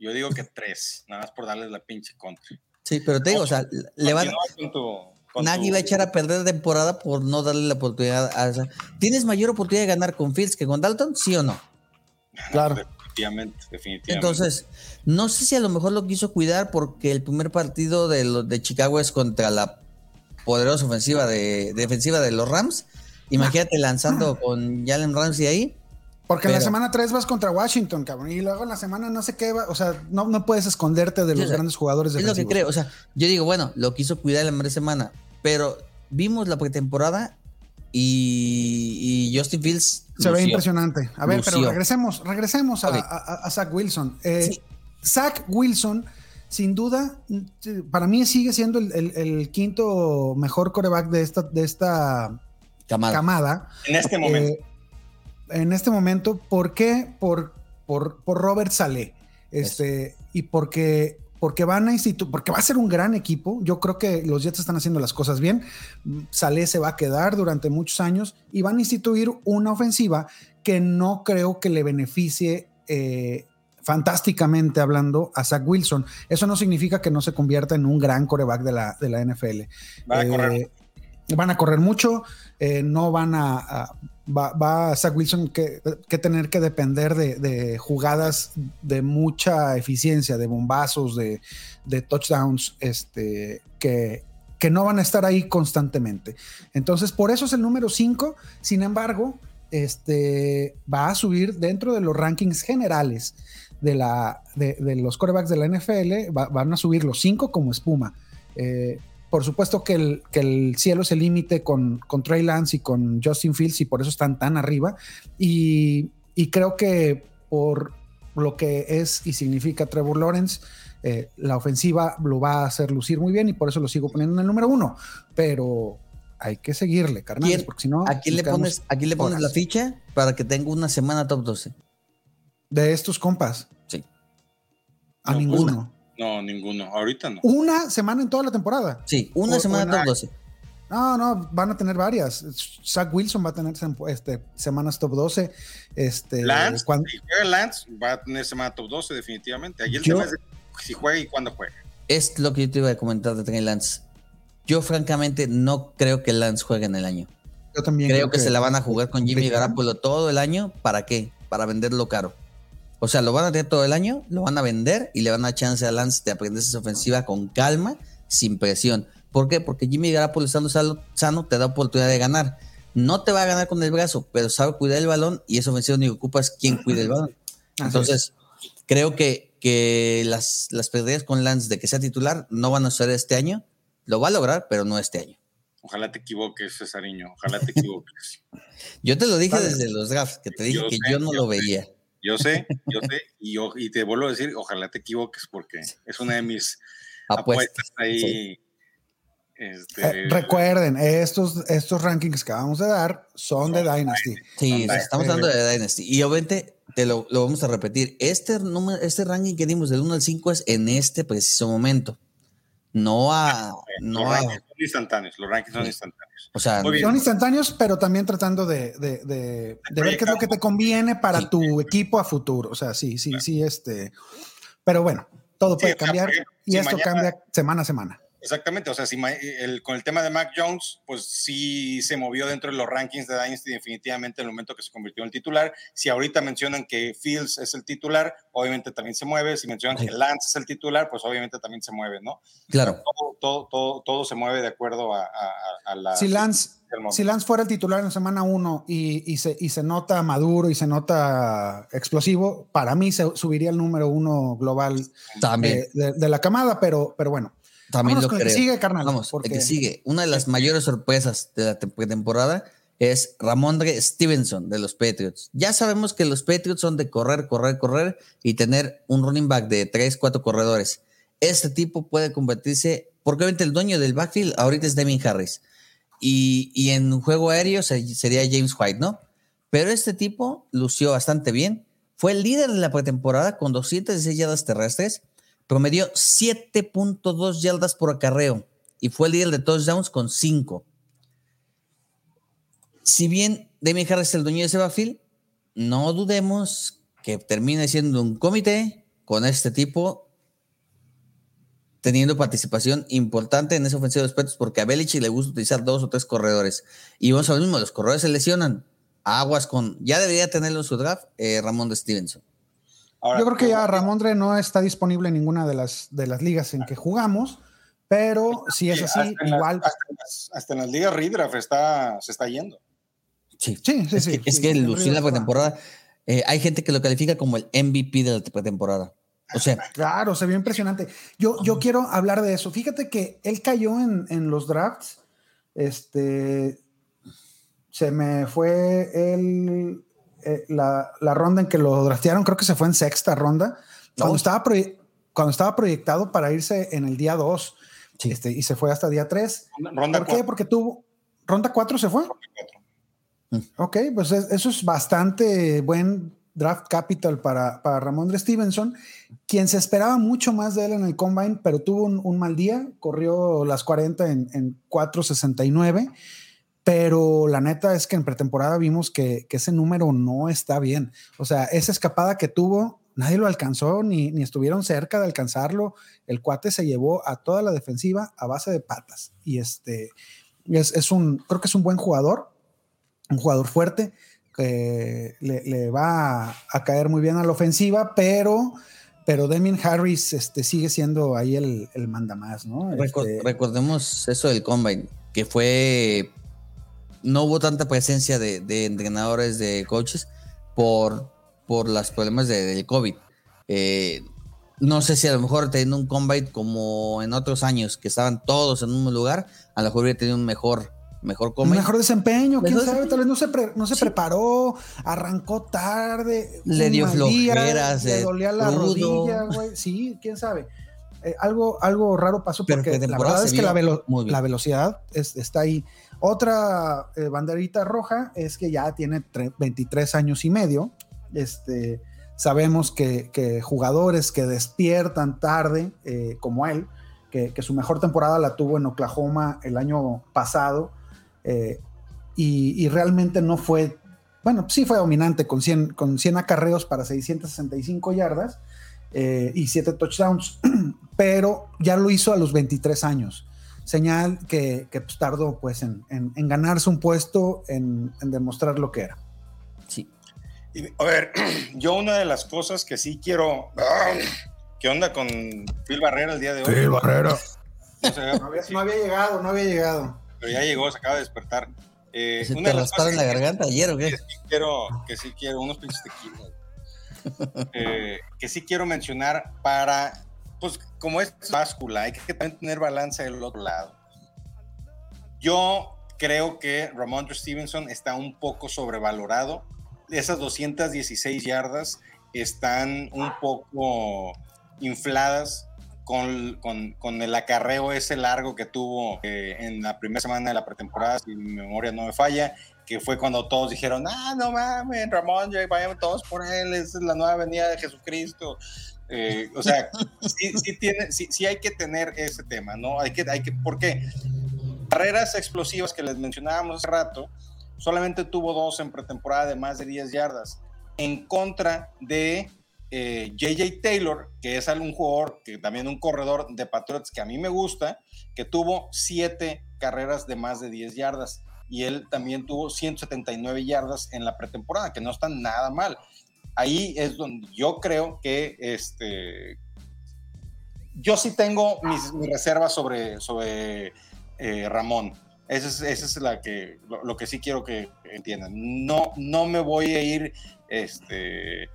Yo digo que 3, nada más por darles la pinche contra. Sí, pero te digo, o sea, le van. Con tu, con Nagy tu... va a echar a perder temporada por no darle la oportunidad a esa. ¿Tienes mayor oportunidad de ganar con Fields que con Dalton? ¿Sí o no? Claro. Definitivamente, definitivamente. Entonces, no sé si a lo mejor lo quiso cuidar porque el primer partido de, los de Chicago es contra la poderosa ofensiva de defensiva de los Rams. Imagínate lanzando con Jalen Ramsey ahí. Porque pero, en la semana 3 vas contra Washington, cabrón. Y luego en la semana no sé qué va. O sea, no, no puedes esconderte de los o sea, grandes jugadores Es lo que creo. O sea, yo digo, bueno, lo quiso cuidar la primera semana. Pero vimos la pretemporada y, y Justin Fields. Se lució, ve impresionante. A ver, lució. pero regresemos, regresemos a, okay. a, a, Zach Wilson. Eh, sí. Zach Wilson, sin duda, para mí sigue siendo el, el, el quinto mejor coreback de esta, de esta camada. camada. En este momento. Eh, en este momento, ¿por qué? Por, por, por Robert Saleh. Este, Eso. y porque porque van a instituir, porque va a ser un gran equipo. Yo creo que los Jets están haciendo las cosas bien. Saleh se va a quedar durante muchos años y van a instituir una ofensiva que no creo que le beneficie eh, fantásticamente hablando a Zach Wilson. Eso no significa que no se convierta en un gran coreback de la, de la NFL. A eh, correr. Van a correr mucho, eh, no van a, a va, va, Zach Wilson que, tener que depender de, jugadas de mucha eficiencia, de bombazos, de, touchdowns, este, que, que, no van a estar ahí constantemente. Entonces, por eso es el número 5. Sin embargo, este, va a subir dentro de los rankings generales de, la, de los corebacks de la NFL, va, van a subir los 5 como espuma. Eh, por supuesto que el, que el cielo se limite con, con Trey Lance y con Justin Fields y por eso están tan arriba. Y, y creo que por lo que es y significa Trevor Lawrence, eh, la ofensiva lo va a hacer lucir muy bien y por eso lo sigo poniendo en el número uno. Pero hay que seguirle, ¿Quién- porque si no. ¿A quién le pones, quedamos a quién le pones la ficha para que tenga una semana top 12? De estos compas. Sí. A No, ninguno. No, ninguno. Ahorita no. Una semana en toda la temporada. Sí, una O- semana en- top 12. No, no, van a tener varias. Zach Wilson va a tener este, semanas top 12. Este, Lance, cuan- si juega Lance, va a tener semana top 12 definitivamente. Ahí el Yo- tema es de si juega y cuándo juega. Es lo que yo te iba a comentar de Trey Lance. Yo, francamente, no creo que Lance juegue en el año. yo también Creo que se la van a jugar con Jimmy. Garapolo todo el año. ¿Para qué? Para venderlo caro. O sea, lo van a tener todo el año, lo van a vender y le van a dar chance a Lance de aprender esa ofensiva con calma, sin presión. ¿Por qué? Porque Jimmy Garapolo estando sano, sano te da oportunidad de ganar. No te va a ganar con el brazo, pero sabe cuidar el balón y esa ofensiva único que ocupa es quien cuide el balón. Entonces, creo que, que las, las pérdidas con Lance de que sea titular no van a ser este año. Lo va a lograr, pero no este año. Ojalá te equivoques, Cesariño. Ojalá te equivoques. Yo te lo dije desde los drafts, que te dije Yo que sé, yo no yo lo sé. veía. Yo sé, yo sé, y, yo, y te vuelvo a decir, ojalá te equivoques, porque es una de mis Apuestas. apuestas ahí. sí. este, Eh, recuerden, estos, estos rankings que acabamos de dar son de Dynasty. Sí, estamos hablando de Dynasty. Y obviamente te lo, lo vamos a repetir. Este, número, este ranking que dimos del 1 al 5 es en este preciso momento. No a. los No a rankings son instantáneos, los rankings son instantáneos. o sea. Son instantáneos, pero también tratando de, de- de- de ver qué es lo que te conviene para Sí. tu equipo a futuro. O sea, sí, sí, sí, este. Pero bueno, todo Sí, puede sea, cambiar ejemplo, y si esto mañana- cambia semana a semana. Exactamente, o sea, si ma- el, con el tema de Mac Jones, pues sí se movió dentro de los rankings de Dynasty definitivamente en el momento que se convirtió en titular. Si ahorita mencionan que Fields es el titular, obviamente también se mueve. Si mencionan Sí. que Lance es el titular, pues obviamente también se mueve, ¿no? claro. Todo, todo, todo, todo se mueve de acuerdo a, a- a- a la... Si Lance, si Lance fuera el titular en semana 1 y, y se, y se nota maduro y se nota explosivo, para mí se subiría el número uno global También. de, de- de la camada, pero, pero bueno. También vámonos lo con el que creo. sigue, carnal, Vamos, porque- el que sigue. Una de las mayores sorpresas de la tem- temporada es Ramondre Stevenson de los Patriots. Ya sabemos que los Patriots son de correr, correr, correr y tener un running back de 3, 4 corredores. Este tipo puede convertirse, porque obviamente el dueño del backfield ahorita es Devin Harris. Y, y en juego aéreo se- sería James White, ¿no? Pero este tipo lució bastante bien. Fue el líder de la pretemporada con 216 yardas terrestres. Promedió 7.2 yardas por acarreo y fue el líder de touchdowns con 5. Si bien Damien Harris es el dueño de ese backfield, no dudemos que termine siendo un comité con este tipo teniendo participación importante en esa ofensiva de Patriots porque a Belichick le gusta utilizar dos o tres corredores. Y vamos a ver mismo, los corredores se lesionan. Aguas con, ya debería tenerlo en su draft, eh, Ramón Stevenson. Ahora, Yo creo que ya Ramondre no está disponible en ninguna de las, de las ligas en que jugamos, pero si es hasta así, en la- igual. hasta, en las, hasta en las ligas Redraft está, se está yendo. Sí, Sí, sí, es sí. que, es sí, que lució en la pretemporada. Eh, hay gente que lo califica como el MVP de la pretemporada. O sea, Claro, se vio impresionante. Yo, yo quiero hablar de eso. Fíjate que él cayó en, en los drafts. Este. Se me fue el, eh, la, la ronda en que lo draftearon. Creo que se fue en sexta ronda. Cuando, No. estaba, proye- cuando estaba proyectado para irse en el día 2. Sí. Este, y se fue hasta día 3. Ronda ¿Por qué? cuatro, Porque tuvo. ¿Ronda 4 se fue? cuatro. Ok, pues es- eso es bastante buen draft capital para, para Ramondre Stevenson, quien se esperaba mucho más de él en el combine, pero tuvo un, un mal día, corrió las 40 en, en 4.69, pero la neta es que en pretemporada vimos que, que ese número no está bien. O sea, esa escapada que tuvo, nadie lo alcanzó, ni, ni estuvieron cerca de alcanzarlo. El cuate se llevó a toda la defensiva a base de patas. Y este es, es un, creo que es un buen jugador, un jugador fuerte que le, le va a, a caer muy bien a la ofensiva, pero, pero Damien Harris este, sigue siendo ahí el, el mandamás, ¿no? Este, recordemos eso del Combine, que fue. No hubo tanta presencia de, de entrenadores, de coaches, por, por los problemas de- del COVID. Eh, no sé si a lo mejor teniendo un combine como en otros años, que estaban todos en un lugar, a lo mejor hubiera tenido un mejor, mejor Un combine. mejor desempeño, quién Mejor sabe, tal vez no se, pre- no se preparó, arrancó tarde, Le dio flojeras, le eh, dolía la crudo. rodilla, güey. Sí, quién sabe. Eh, algo, algo raro pasó porque la verdad es que la, velo- velocidad es- está ahí. Otra eh, banderita roja es que ya tiene tre- 23 años y medio. Este, sabemos que, jugadores que despiertan tarde, eh, como él, que, su mejor temporada la tuvo en Oklahoma el año pasado, eh, y, realmente no fue, bueno, sí fue dominante con 100, con 100 acarreos para 665 yardas y 7 touchdowns, pero ya lo hizo a los 23 años. Señal que, que, pues, tardó pues, en, en- en ganarse un puesto, en, en demostrar lo que era. Sí. Y, a ver, yo una de las cosas que sí quiero. ¿Qué onda con Phil Barrera el día de hoy? Barrera. No sé, No había, no había llegado, no había llegado. pero ya llegó, se acaba de despertar. Eh, ¿Se una te de las cosas la que- garganta ayer o qué? que sí quiero, que sí quiero, unos pinches tequilas. Eh, que sí quiero mencionar para, pues como es báscula, hay que también tener balance del otro lado. Yo creo que Ramondre Stevenson está un poco sobrevalorado. Esas 216 yardas están un poco infladas con, con- con el acarreo ese largo que tuvo eh, en la primera semana de la pretemporada, si mi memoria no me falla, que fue cuando todos dijeron, ah, no mames, Ramón, ya vayan todos por él, es la nueva venida de Jesucristo. Eh, o sea, sí, sí tiene, sí, sí hay que tener ese tema, ¿no? Hay que, hay que, ¿por qué? Carreras explosivas que les mencionábamos hace rato, solamente tuvo dos en pretemporada de más de 10 yardas, en contra de eh, JJ Taylor, que es un jugador, que también un corredor de Patriots que a mí me gusta, que tuvo siete carreras de más de 10 yardas y él también tuvo 179 yardas en la pretemporada, que no está nada mal. Ahí es donde yo creo que este, yo sí tengo mis, reservas sobre, sobre eh, Ramón. Esa es, esa es la que, lo, lo que sí quiero que entiendan. No, no me voy a ir este,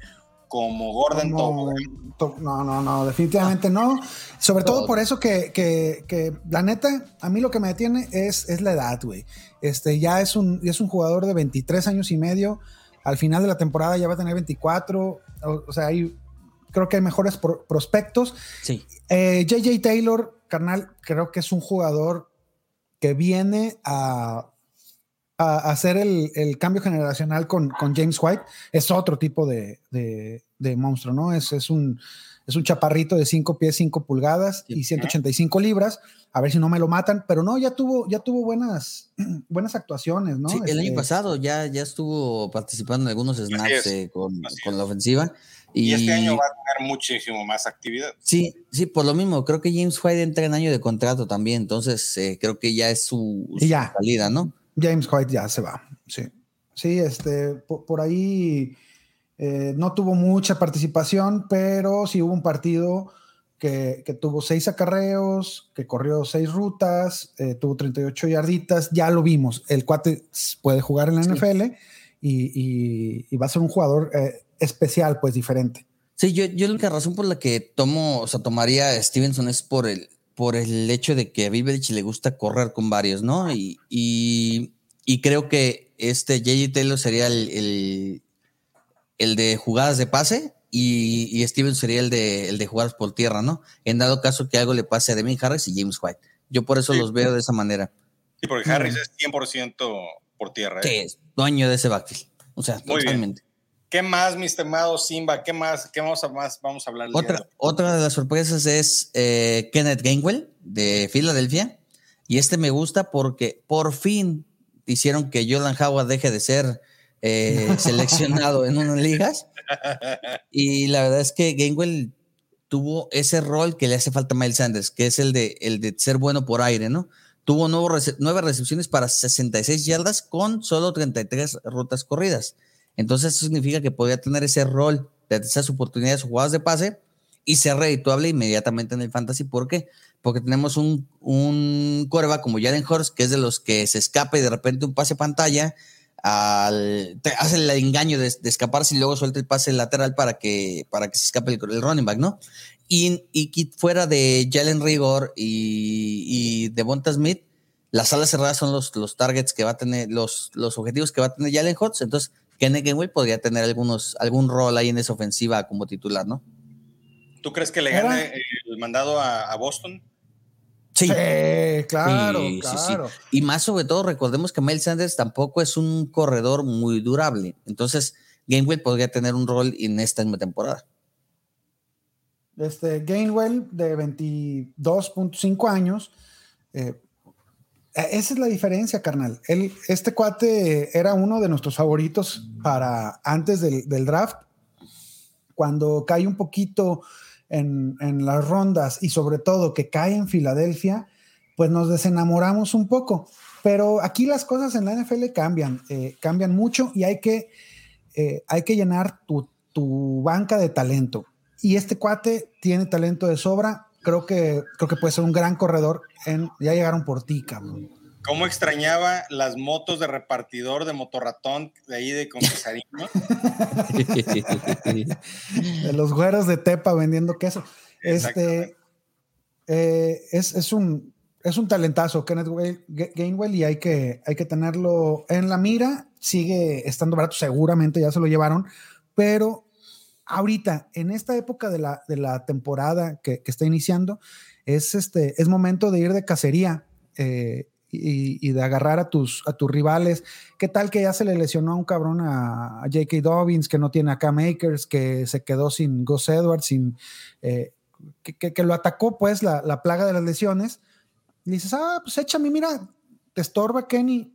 como Gordon Como- Tobogán. to- no, no, no, definitivamente no. Sobre todo Todo. por eso que, que- que, la neta, a mí lo que me detiene es, es la edad, güey. Este, ya es un, ya es un jugador de 23 años y medio. Al final de la temporada ya va a tener 24. O, o sea, hay, creo que hay mejores pro- prospectos. Sí. Eh, JJ Taylor, carnal, creo que es un jugador que viene a, a hacer el, el cambio generacional con, con James White. Es otro tipo de, de- de monstruo, ¿no? Es, es, un, es un chaparrito de 5 pies, 5 pulgadas y 185 libras. A ver si no me lo matan, pero no, ya tuvo, ya tuvo buenas, buenas actuaciones, ¿no? Sí, el año Este, pasado ya, ya estuvo participando en algunos snaps es, eh, con, la ofensiva. Y, este año va a tener muchísimo más actividad. Sí, sí, por lo mismo, creo que James White entra en año de contrato también, entonces eh, creo que ya es su, Y su ya. salida, ¿no? James White ya se va. Sí. Sí, este, por, por ahí eh, no tuvo mucha participación, pero sí hubo un partido que, que tuvo seis acarreos, que corrió seis rutas, eh, tuvo 38 yarditas. Ya lo vimos. El cuate puede jugar en la Sí. NFL y, y- y va a ser un jugador eh, especial, pues diferente. Sí, yo, yo la única razón por la que tomo, o sea, tomaría a Stevenson es por el, por el hecho de que a Bill Belichick le gusta correr con varios, ¿no? Y, y, y creo que este J.J. Taylor sería el, el, el de jugadas de pase y, y Stevenson sería el de, el de jugadas por tierra, ¿no? En dado caso que algo le pase a Demi Harris y James White. Yo por eso Sí. los veo de esa manera. Sí, porque Harris es 100% por tierra. ¿eh? Que es dueño de ese backfield. O sea, Muy bien. ¿Qué más, mi estimado Simba? ¿Qué más? ¿Qué vamos a, más vamos a hablar? día de Otra, otra de las sorpresas es eh, Kenneth Gainwell de Filadelfia. Y este me gusta porque por fin hicieron que Jordan Howard deje de ser eh, seleccionado en unas ligas. Y la verdad es que Gainwell tuvo ese rol que le hace falta a Miles Sanders, que es el de, el de ser bueno por aire, ¿no? Tuvo nueve recepciones para 66 yardas con solo 33 rutas corridas. Entonces eso significa que podría tener ese rol de esas oportunidades jugadas de pase y ser redituable inmediatamente en el fantasy. ¿Por qué? Porque tenemos un, un coreback como Jalen Hurst, que es de los que se escapa y de repente un pase pantalla al, te- hace el engaño de, escaparse y luego suelta el pase lateral para que, para que se escape el, running back, ¿no? Y, y fuera de Jalen Rigor y, y de Bonta Smith, las alas cerradas son los, los targets que va a tener, los, los objetivos que va a tener Jalen Hurts. Entonces, Kenneth Gainwell podría tener algunos, algún rol ahí en esa ofensiva como titular, ¿no? ¿Tú crees que le Era- gane el mandado a, a Boston? Sí. Sí, claro, Sí, sí, sí. claro. Y más sobre todo, recordemos que Miles Sanders tampoco es un corredor muy durable. Entonces, Gainwell podría tener un rol en esta misma temporada. Este Gainwell de 22.5 años. eh, esa es la diferencia, carnal. Él, este cuate era uno de nuestros favoritos para antes del, del draft. Cuando cae un poquito en, en las rondas y sobre todo que cae en Filadelfia, pues nos desenamoramos un poco. Pero aquí las cosas en la NFL cambian, eh, cambian mucho y hay que, eh, hay que llenar tu, tu banca de talento. Y este cuate tiene talento de sobra. Creo que, creo que puede ser un gran corredor. En, ya llegaron por ti, cabrón. ¿Cómo extrañaba las motos de repartidor de motorratón de ahí de Confesarino? De los güeros de Tepa vendiendo queso. Este eh, es, es un es un talentazo, Kenneth Gainwell, y hay que, hay que tenerlo en la mira. Sigue estando barato, seguramente ya se lo llevaron, pero ahorita, en esta época de la, de la temporada que, está iniciando, es, este, es momento de ir de cacería eh, y, de agarrar a tus, a tus rivales. ¿Qué tal que ya se le lesionó a un cabrón a, J.K. Dobbins, que no tiene acá Makers, que se quedó sin Gus Edwards, sin, eh, que lo atacó pues la, la plaga de las lesiones? Y dices, ah, pues échame, mira, te estorba Kenny,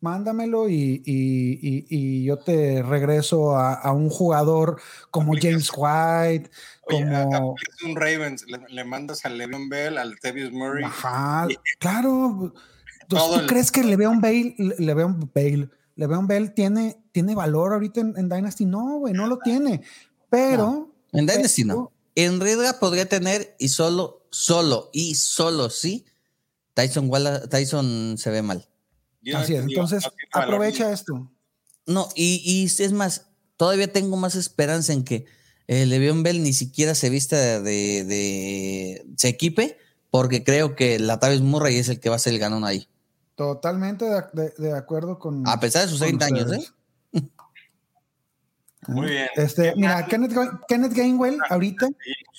mándamelo y, y- y- y yo te regreso a, a un jugador como James White, Oye, a- como... un Ravens, le, le mandas a Le'Veon Bell, al Tevius Murray. Ajá, claro. ¿Tú, tú el- crees que Le'Veon Bale, Le'Veon Bale, Le'Veon Bell tiene, tiene valor ahorita en, en Dynasty? No, güey, no lo tiene. Pero... En Dynasty pero- no. En Riedra podría tener y solo, solo y solo sí, Tyson, Walla- Tyson se ve mal. Yo Así es, digo, entonces aprovecha esto. No, y, y es más, todavía tengo más esperanza en que eh, Le'Veon Bell ni siquiera se vista de, de- de- se equipe, porque creo que Latavius Murray es el que va a ser el ganón ahí. Totalmente de, de- de acuerdo con. A pesar de sus con 30 años. ¿eh? Muy bien. Este, mira, Kenneth, Kenneth Gainwell ahorita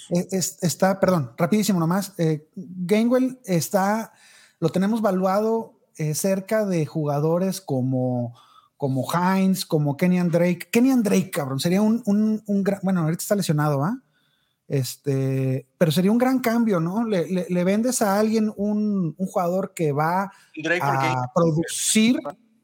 eh, es- está, perdón, rapidísimo nomás. eh, Gainwell está, lo tenemos valuado eh, cerca de jugadores como, como Hines, como Kenyan Drake. Kenyan Drake, cabrón, sería un, un, un gran, bueno, ahorita está lesionado, ¿va? Este, pero sería un gran cambio, ¿no? Le, le- le vendes a alguien un, un jugador que va Drake a producir,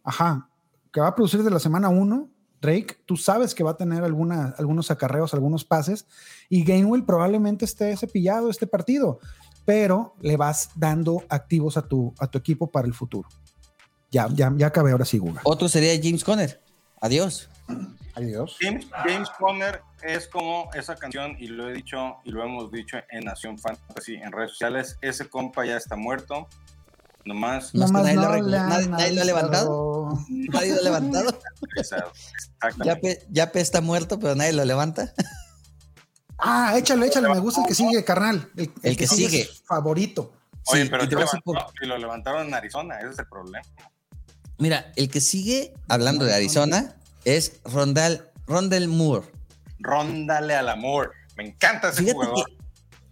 ajá, que va a producir de la semana 1, Drake, tú sabes que va a tener alguna, algunos acarreos, algunos pases, y Gainwell probablemente esté cepillado este partido, pero le vas dando activos a tu, a tu equipo para el futuro. Ya, ya, ya acabé ahora sí, Guga. Otro sería James Conner. Adiós. Adiós. James, James Conner es como esa canción, y lo he dicho y lo hemos dicho en Nación Fantasy, en redes sociales. Ese compa ya está muerto. Nomás. Nomás nadie lo ha no le han nadie- nadie lo ha levantado. Nadie lo ha levantado. Ya, Pe- ya Pe está muerto, pero nadie lo levanta. Ah, échale, échale, me gusta el que sigue, carnal. El, El que sigue. es favorito. Oye, Sí, pero y te por- levantó- y lo levantaron en Arizona, ese es el problema. Mira, el que sigue hablando de Arizona es Rondal, Rondell Moore. Róndale al amor. Me encanta ese Fíjate jugador. que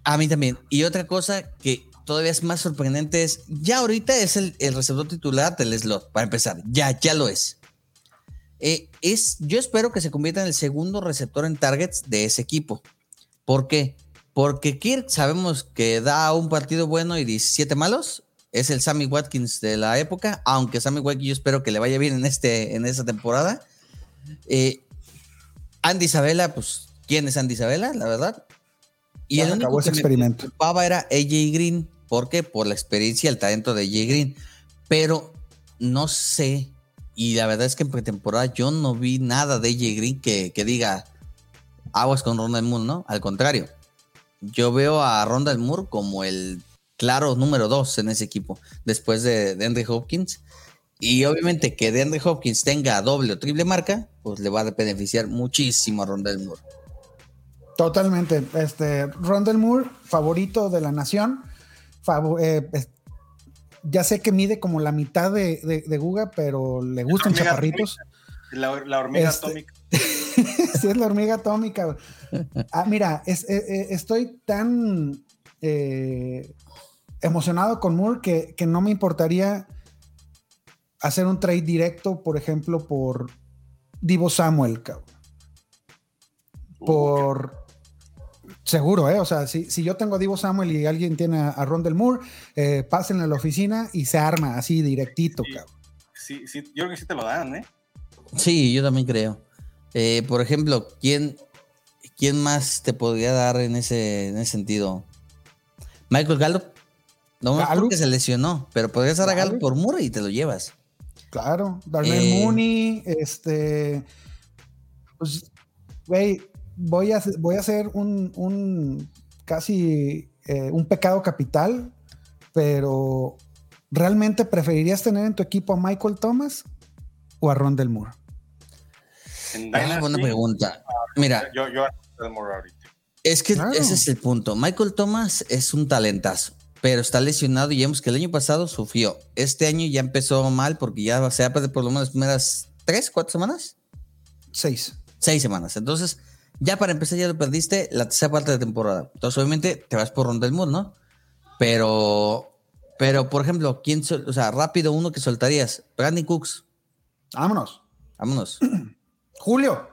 a mí también. Y otra cosa que todavía es más sorprendente es, ya ahorita es el, el receptor titular del slot, para empezar. Ya, ya lo es. Eh, es. Yo espero que se convierta en el segundo receptor en targets de ese equipo. ¿Por qué? Porque Kirk sabemos que da un partido bueno y 17 malos. Es el Sammy Watkins de la época, aunque Sammy Watkins yo espero que le vaya bien en, este, en esta temporada. Eh, Andy Isabela, pues, ¿quién es Andy Isabela? La verdad. Y Ya el único que me experimento. preocupaba era AJ Green. ¿Por qué? Por la experiencia y el talento de AJ Green. Pero no sé. Y la verdad es que en pretemporada yo no vi nada de AJ Green que, que diga aguas con Ronald Moore, ¿no? Al contrario. Yo veo a Ronald Moore como el claro número dos en ese equipo, después de, de Henry Hopkins. Y obviamente que DeAndre Hopkins tenga doble o triple marca, pues le va a beneficiar muchísimo a Rondell Moore. Totalmente. Este, Rondell Moore, favorito de la nación. Favo- eh, es- ya sé que mide como la mitad de, de, de Guga, pero le gustan chaparritos. La, la hormiga Este- atómica. sí, es la hormiga atómica. Ah, mira, es- eh, eh, estoy tan eh, emocionado con Moore que, que no me importaría hacer un trade directo, por ejemplo, por Divo Samuel, cabrón. Por seguro, ¿eh? O sea, si, si yo tengo a Divo Samuel y alguien tiene a, a Rondell Moore, eh, pásenle a la oficina y se arma así directito, Sí. cabrón. Sí, sí, yo creo que sí te lo dan, ¿eh? Sí, yo también creo. Eh, por ejemplo, ¿quién, ¿quién más te podría dar en ese, en ese sentido? Michael Gallup. No Gallup. porque se lesionó, pero podrías dar a Gallup por Moore y te lo llevas. Claro, Darnell Eh. Mooney, este, pues, güey, voy a, hacer- voy a hacer un, un casi eh, un pecado capital, pero ¿realmente preferirías tener en tu equipo a Michael Thomas o a Rondell Moore? En Ah, Dynasty, buena pregunta. Mira, Yo, yo Moore ahorita. es que Claro. ese es el punto. Michael Thomas es un talentazo, pero está lesionado y vemos que el año pasado sufrió. Este año ya empezó mal porque ya se ha perdido por lo menos las primeras tres, cuatro semanas. Seis. seis semanas. Entonces, ya para empezar, ya lo perdiste la tercera parte de temporada. Entonces, obviamente, te vas por Rondell Moore, ¿no? Pero, pero, por ejemplo, ¿quién, o sea, rápido uno que soltarías? Brandon Cooks. Vámonos. Vámonos. Julio.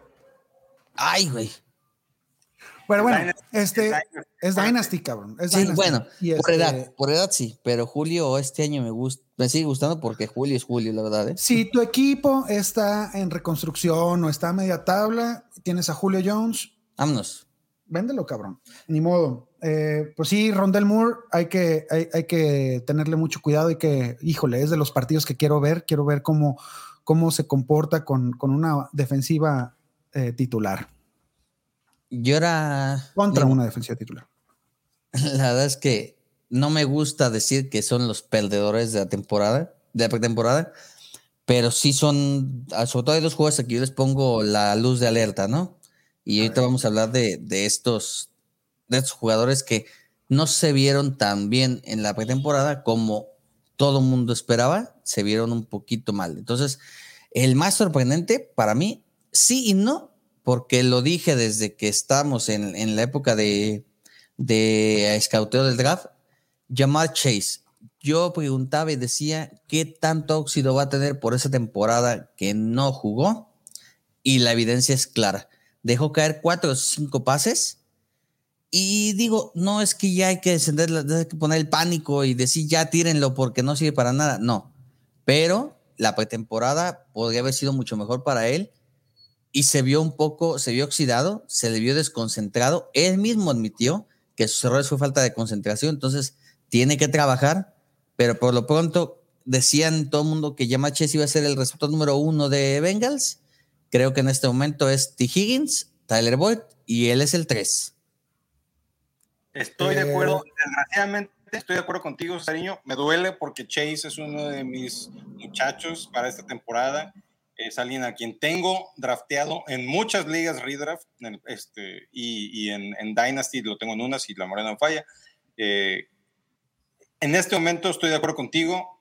Ay, güey. Pero bueno, Dynasty, este es Dynasty. es Dynasty, cabrón. es Sí, Dynasty. bueno, Y por este, edad, por edad sí, pero Julio este año me gusta, me sigue gustando porque Julio es Julio, la verdad, ¿eh? Si tu equipo está en reconstrucción o está a media tabla, tienes a Julio Jones, Vámonos. véndelo, cabrón. Ni modo. Eh, pues sí, Rondell Moore, hay que, hay, hay que tenerle mucho cuidado y que, híjole, es de los partidos que quiero ver. Quiero ver cómo, cómo se comporta con, con una defensiva eh, titular. Yo era. Contra digo, una defensiva titular. La verdad es que no me gusta decir que son los perdedores de la temporada, de la pretemporada, pero sí son, ah, sobre todo hay dos juegos aquí yo les pongo la luz de alerta, ¿no? Y ahorita vamos a hablar de, de estos, de estos jugadores que no se vieron tan bien en la pretemporada como todo el mundo esperaba, se vieron un poquito mal. Entonces, el más sorprendente para mí, sí y no, porque lo dije desde que estábamos en, en la época de, de escauteo del draft, Jamal Chase. Yo preguntaba y decía qué tanto óxido va a tener por esa temporada que no jugó y la evidencia es clara. Dejó caer cuatro o cinco pases y digo, no es que ya hay que que poner el pánico y decir ya tírenlo porque no sirve para nada. No, pero la pretemporada podría haber sido mucho mejor para él y se vio un poco, se vio oxidado, se vio desconcentrado. Él mismo admitió que sus errores fue falta de concentración, entonces tiene que trabajar, pero por lo pronto decían todo el mundo que Jamal Chase iba a ser el receptor número uno de Bengals. Creo que en este momento es T. Higgins, Tyler Boyd y él es el 3. Estoy de Eh, acuerdo, desgraciadamente estoy de acuerdo contigo, Sariño. Me duele porque Chase es uno de mis muchachos para esta temporada. Es alguien a quien tengo drafteado en muchas ligas redraft este, y, y en, en Dynasty lo tengo en unas y la morena en falla. Eh, en este momento estoy de acuerdo contigo.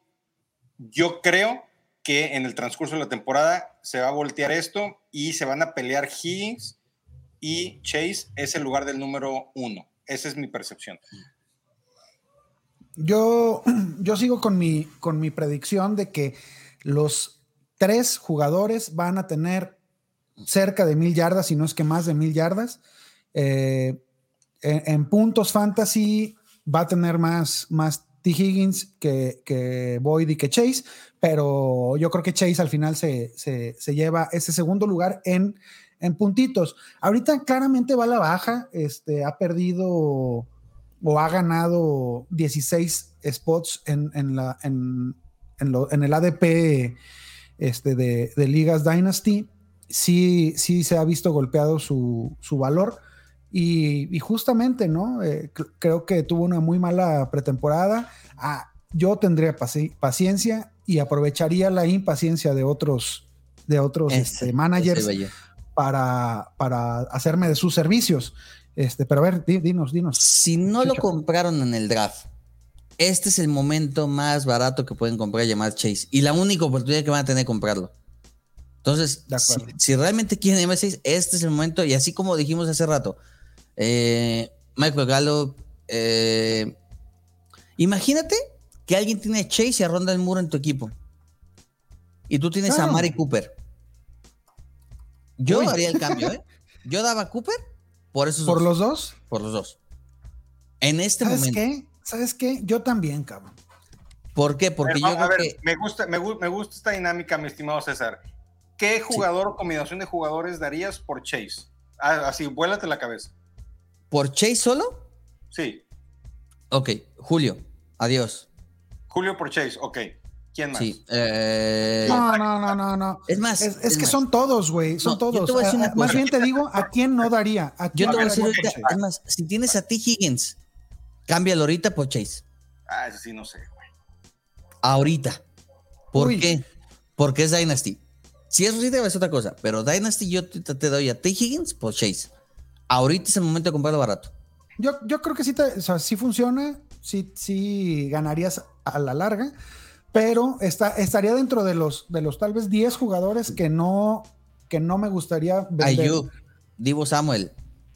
Yo creo que en el transcurso de la temporada se va a voltear esto y se van a pelear Higgins y Chase es el lugar del número uno. Esa es mi percepción. Yo, yo sigo con mi, con mi predicción de que los tres jugadores van a tener cerca de mil yardas, si no es que más de mil yardas. Eh, en, en puntos fantasy va a tener más, más T. Higgins que, que Boyd y que Chase, pero yo creo que Chase al final se, se- se lleva ese segundo lugar en, en puntitos. Ahorita claramente va a la baja, este, ha perdido o ha ganado 16 spots en, en la, en, en lo- en el ADP este, de, de Ligas Dynasty. Sí, sí se ha visto golpeado su, su valor. Y, y justamente, ¿no? Eh, cr- creo que tuvo una muy mala pretemporada. Ah, yo tendría paci- paciencia y aprovecharía la impaciencia de otros, de otros este, managers. Para, para hacerme de sus servicios. Este, pero a ver, di- dinos, dinos. Si no lo compraron en el draft, este es el momento más barato que pueden comprar llamar Chase y la única oportunidad que van a tener de comprarlo. Entonces, De si, realmente quieren llamar Chase, este es el momento. Y así como dijimos hace rato, eh, Michael Gallup, eh, imagínate que alguien tiene a Chase y a Ronda el Muro en tu equipo. Y tú tienes a. Mari Cooper. Yo Uy. haría el cambio, ¿eh? Yo daba a Cooper por esos Por dos. los dos, Por los dos. En este ¿sabes momento. qué? ¿Sabes qué? Yo también, cabrón. ¿Por qué? Porque yo a creo ver, que. me, gusta, me, gu- me gusta esta dinámica, mi estimado César. ¿Qué jugador o combinación de jugadores darías por Chase? Ah, así, vuélate la cabeza. ¿Por Chase solo? Sí. Ok, Julio. Adiós. Julio por Chase, ok. ¿Quién más? Sí. eh, No, no, no, no, no. Es más. Es, es que más, son todos, güey. Son No, yo todos. te voy a decir una Más bien te digo, ¿a quién no daría? ¿A Yo te voy a decir ahorita. Es más, si tienes a T. Higgins, cámbialo ahorita por Chase. Ah, eso sí, no sé, güey. Ahorita. ¿Por Uy. qué? Porque es Dynasty. Si es Reader es otra cosa, pero Dynasty yo te, te doy a T. Higgins por Chase. Ahorita es el momento de comprarlo barato. Yo, yo creo que sí, te, o sea, sí funciona, sí, sí ganarías a la larga, pero está, estaría dentro de los, de los tal vez 10 jugadores que no, que no me gustaría vender. Ayuk, Divo Samuel.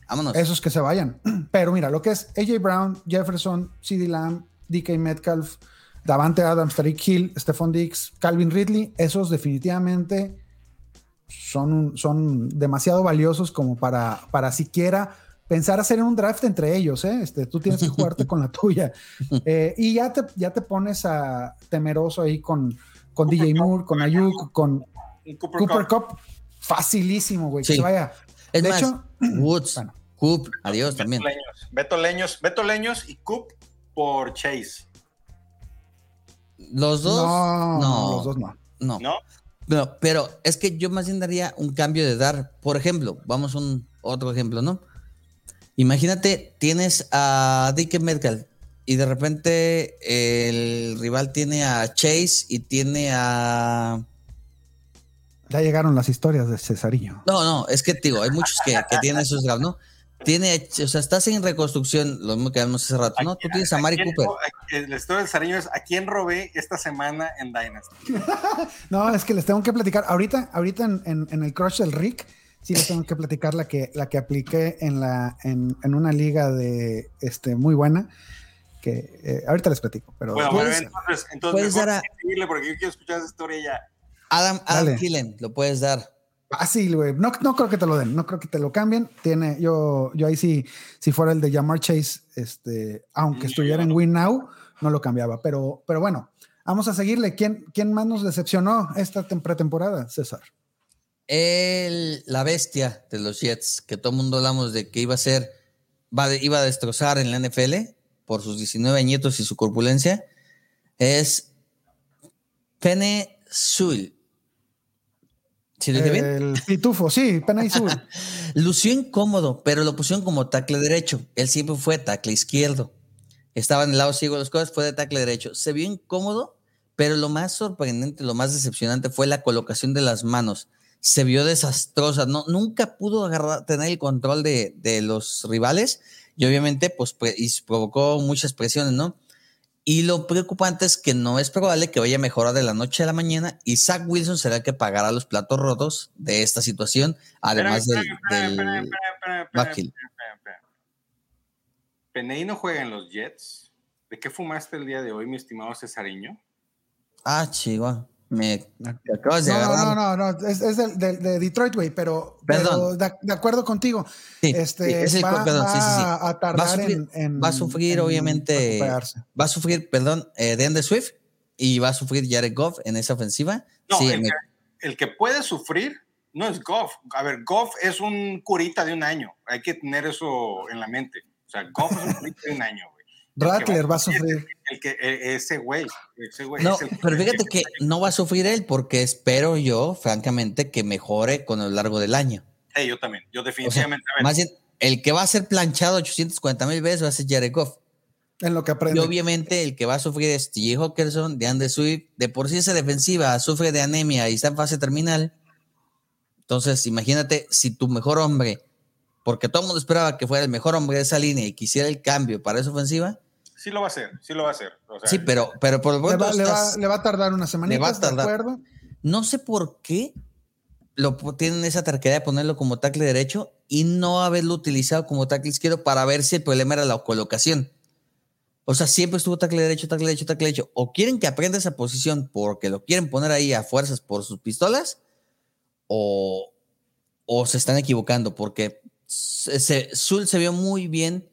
Vámonos. Esos que se vayan. Pero mira, lo que es AJ Brown, Jefferson, CD Lamb, DK Metcalf, Davante Adams, Tariq Hill, Stephon Diggs, Calvin Ridley, esos definitivamente son, son demasiado valiosos como para, para siquiera pensar hacer un draft entre ellos. ¿eh? Este, tú tienes que jugarte con la tuya. Eh, y ya te, ya te pones a temeroso ahí con, con Cooper DJ Moore, con Ayuk, con Cooper, Cooper Cup. Cup. Facilísimo, güey. Sí. Que se vaya. Es de más, hecho, Woods, bueno. Coop, adiós también. Leños, Beto Leños, Beto Leños y Coop por Chase. Los dos. no, no, los dos no. no. ¿No? No, pero es que yo más bien daría un cambio de dar. Por ejemplo, vamos a un otro ejemplo, ¿no? Imagínate, tienes a Dick Metcalf y de repente el rival tiene a Chase y tiene a. Ya llegaron las historias de Cesarillo. No, no, es que te digo, hay muchos que, que tienen esos ¿no? Tiene, o sea, estás en reconstrucción, lo mismo que hablamos hace rato, ¿no? Tú tienes a Mari Cooper. La historia del Sariño es a quién robé esta semana en Dynasty. No, es que les tengo que platicar. Ahorita, ahorita en, en- en el crush del Rick, sí les tengo que platicar la que, la que apliqué en, la, en, en una liga de este, muy buena. Que eh, ahorita les platico. Pero Bueno, Puedes- entonces, entonces puedes mejor dar a- seguirle porque yo quiero escuchar esa historia ya. Adam, Adam. Thielen, lo puedes dar. fácil, güey. No, no creo que te lo den, no creo que te lo cambien. Tiene, yo, yo ahí sí, si fuera el de Jamar Chase, este, aunque estuviera en. Win Now, no lo cambiaba. Pero, pero bueno, vamos a seguirle. ¿Quién, quién más nos decepcionó esta tem- pretemporada, César? El, la bestia de los Jets, que todo el mundo hablamos de que iba a ser, iba a destrozar en la NFL por sus 19 añitos y su corpulencia, es Pene Sul. ¿Sí lo dije bien? El Pitufo, sí, y Sur. Lució incómodo, pero lo pusieron como tackle derecho. Él siempre fue tackle izquierdo. Estaba en el lado ciego de los cosas, fue de tackle derecho. Se vio incómodo, pero lo más sorprendente, lo más decepcionante fue la colocación de las manos. Se vio desastrosa. No, nunca pudo agarrar, tener el control de, de los rivales y obviamente pues, y provocó muchas presiones, ¿no? Y lo preocupante es que no es probable que vaya a mejorar de la noche a la mañana y Zach Wilson será el que pagará los platos rotos de esta situación, además del, del backfield. Peney no juega en los Jets. ¿De qué fumaste el día de hoy, mi estimado Cesariño? Ah, chihuahua. Me acabas de No, agarrar. no, no, no, es, es del- del- de, Detroit, güey, pero, Perdón. pero de, de acuerdo contigo. Sí, este, sí, es el va, perdón, sí, sí, sí. va a tardar Va a sufrir, en, en- va a sufrir en obviamente, recuperarse. va a sufrir, perdón, eh, DeAndre Swift y va a sufrir Jared Goff en esa ofensiva. No, sí, el, me- que, el que puede sufrir no es Goff. A ver, Goff es un curita de un año. Hay que tener eso en la mente. O sea, Goff es un curita de un año, Rattler va a sufrir. El que, e- ese güey. Ese güey no, es el pero fíjate que no va a sufrir él porque espero yo, francamente, que mejore con el largo del año. Eh, yo también. Yo O sea, definitivamente. más bien, el que va a ser planchado 840 mil veces va a ser Jared Goff. En lo que Y aprende. obviamente el que va a sufrir es TJ Hawkinson, de Andy Swift. De por sí esa defensiva sufre de anemia y está en fase terminal. Entonces, imagínate si tu mejor hombre, porque todo el mundo esperaba que fuera el mejor hombre de esa línea y quisiera el cambio para esa ofensiva. Sí lo va a hacer, sí lo va a hacer. O sea, Sí, pero, pero por lo Le le va- estás- le va a tardar una semana. Le va a tardar. ¿De acuerdo? no sé por qué lo tienen esa tarjeta de ponerlo como tackle derecho y no haberlo utilizado como tackle izquierdo para ver si el problema era la colocación. O sea, siempre estuvo tackle derecho, tackle derecho, tackle derecho. O quieren que aprenda esa posición porque lo quieren poner ahí a fuerzas por sus pistolas, o, o se están equivocando porque se, se- Zul se vio muy bien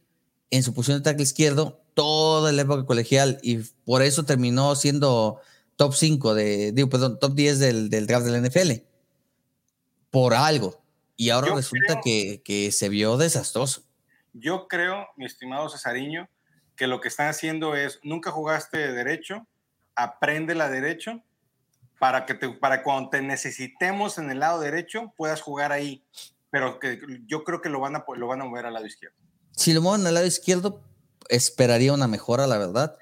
en su posición de tackle izquierdo toda la época colegial y por eso terminó siendo top 5 de, digo, perdón, top 10 del, del draft del NFL. Por algo. Y ahora Yo resulta creo- que, que se vio desastroso. Yo creo, mi estimado Cesariño, que lo que están haciendo es, nunca jugaste de derecho, aprende la derecho para que te, para cuando te necesitemos en el lado derecho puedas jugar ahí. Pero que yo creo que lo van a, lo van a mover al lado izquierdo. Si lo mueven al lado izquierdo, esperaría una mejora, la verdad.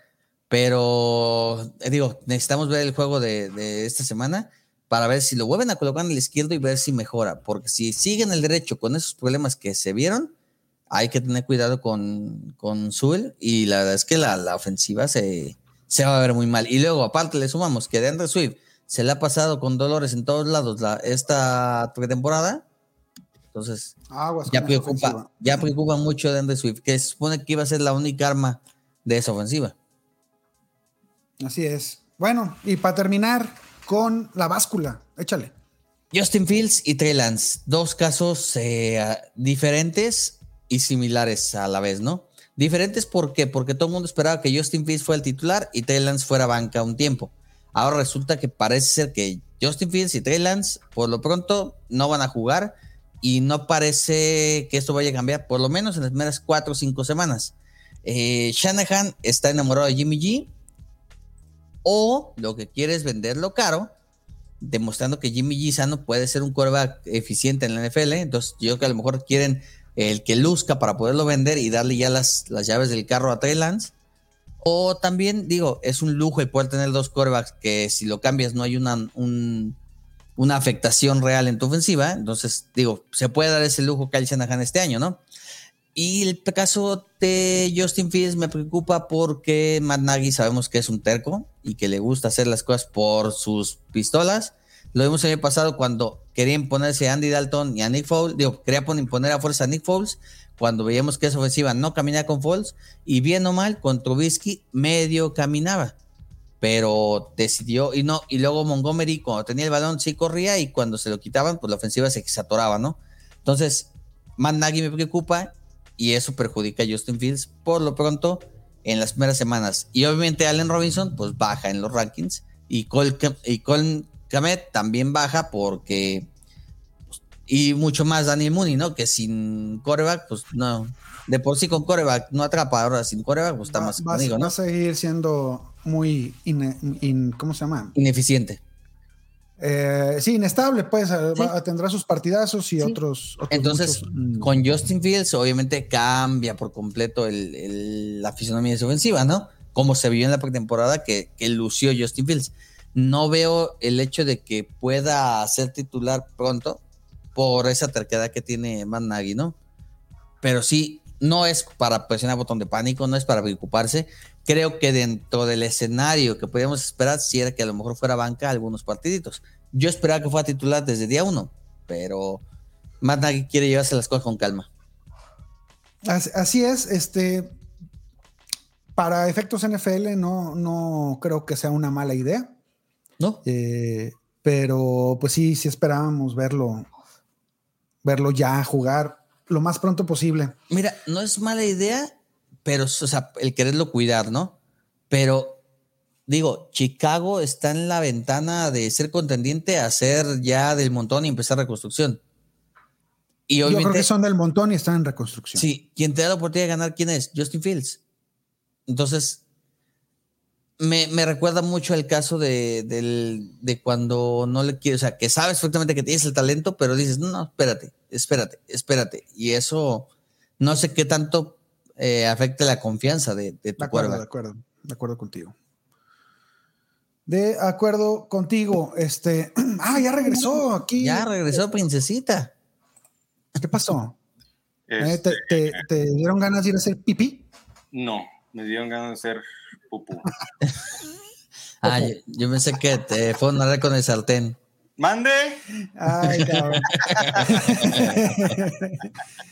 Pero, eh, digo, necesitamos ver el juego de, de esta semana para ver si lo vuelven a colocar en el izquierdo y ver si mejora. Porque si siguen el derecho con esos problemas que se vieron, hay que tener cuidado con, con Zul. Y la verdad es que la, la ofensiva se, se va a ver muy mal. Y luego, aparte, le sumamos que de Andrew Swift se le ha pasado con dolores en todos lados la, esta pretemporada. Entonces, Aguas ya preocupa, ofensiva. ya preocupa mucho de Andrew Swift, que se supone que iba a ser la única arma de esa ofensiva. Así es. Bueno, y para terminar con la báscula, échale. Justin Fields y Trey Lance, dos casos eh, diferentes y similares a la vez, ¿no? Diferentes ¿por qué? porque todo el mundo esperaba que Justin Fields fuera el titular y Trey Lance fuera banca un tiempo. Ahora resulta que parece ser que Justin Fields y Trey Lance por lo pronto no van a jugar y no parece que esto vaya a cambiar, por lo menos en las primeras cuatro o cinco semanas. Eh, Shanahan está enamorado de Jimmy G o lo que quiere es venderlo caro demostrando que Jimmy G sano puede ser un quarterback eficiente en la NFL. Entonces, yo creo que a lo mejor quieren el que luzca para poderlo vender y darle ya las, las llaves del carro a Trey Lance. O también, digo, es un lujo el poder tener dos quarterbacks que si lo cambias no hay una, un- una afectación real en tu ofensiva. Entonces, digo, se puede dar ese lujo Kyle Shanahan este año, ¿no? Y el caso de Justin Fields me preocupa porque Matt Nagy sabemos que es un terco y que le gusta hacer las cosas por sus pistolas. Lo vimos el año pasado cuando querían ponerse a Andy Dalton y a Nick Foles. Digo, quería poner, poner a fuerza a Nick Foles cuando veíamos que esa ofensiva no caminaba con Foles. Y bien o mal, con Trubisky medio caminaba. Pero decidió, y no, y luego Montgomery cuando tenía el balón sí corría y cuando se lo quitaban, pues la ofensiva se saturaba, ¿no? Entonces, Matt Nagy me preocupa y eso perjudica a Justin Fields por lo pronto en las primeras semanas. Y obviamente Allen Robinson pues baja en los rankings y Cole, y Cole Kmet también baja porque pues, y mucho más Daniel Mooney, ¿no? Que sin coreback pues no, de por sí con coreback no atrapa, ahora sin coreback pues está Va, más va conmigo, va ¿no? a seguir siendo muy, in- ¿cómo se llama? Ineficiente. Eh, sí, inestable, pues, eh, va- tendrá sus partidazos y otros, otros Entonces, muchos, mm, con Justin Fields, obviamente cambia por completo el- el- la fisonomía de su ofensiva, ¿no? Como se vio en la pretemporada que, que lució Justin Fields. No veo el hecho de que pueda ser titular pronto por esa terquedad que tiene Matt Nagy, ¿no? Pero sí, no es para presionar botón de pánico, no es para preocuparse. Creo que dentro del escenario que podíamos esperar, si era que a lo mejor fuera banca algunos partiditos. Yo esperaba que fuera titular desde día uno, pero Matt Nagy quiere llevarse las cosas con calma. As- Así es, este. Para efectos NFL, no, no creo que sea una mala idea. ¿No? Eh, pero pues sí, sí esperábamos verlo, verlo ya jugar lo más pronto posible. Mira, no es mala idea, pero o sea, el quererlo cuidar, ¿no? Pero digo, Chicago está en la ventana de ser contendiente a ser ya del montón y empezar reconstrucción. Y Yo creo que son del montón y están en reconstrucción. sí, quien te da la oportunidad de ganar, ¿quién es? Justin Fields. Entonces, me, me recuerda mucho el caso de, del- de cuando no le quieres, o sea, que sabes perfectamente que tienes el talento, pero dices, no, no, espérate, espérate, espérate. Y eso, no sé qué tanto eh, afecte la confianza de, de De tu acuerdo, de acuerdo, de acuerdo contigo. De acuerdo contigo, este, ah, ya regresó aquí. Ya regresó Princesita. ¿Qué pasó? Eh, Este, ¿te, te- te dieron ganas de ir a hacer pipí? No, me dieron ganas de hacer pupú. Ah, yo, yo pensé que te fue a nadar con el sartén. ¡Mande! Ay, cabrón.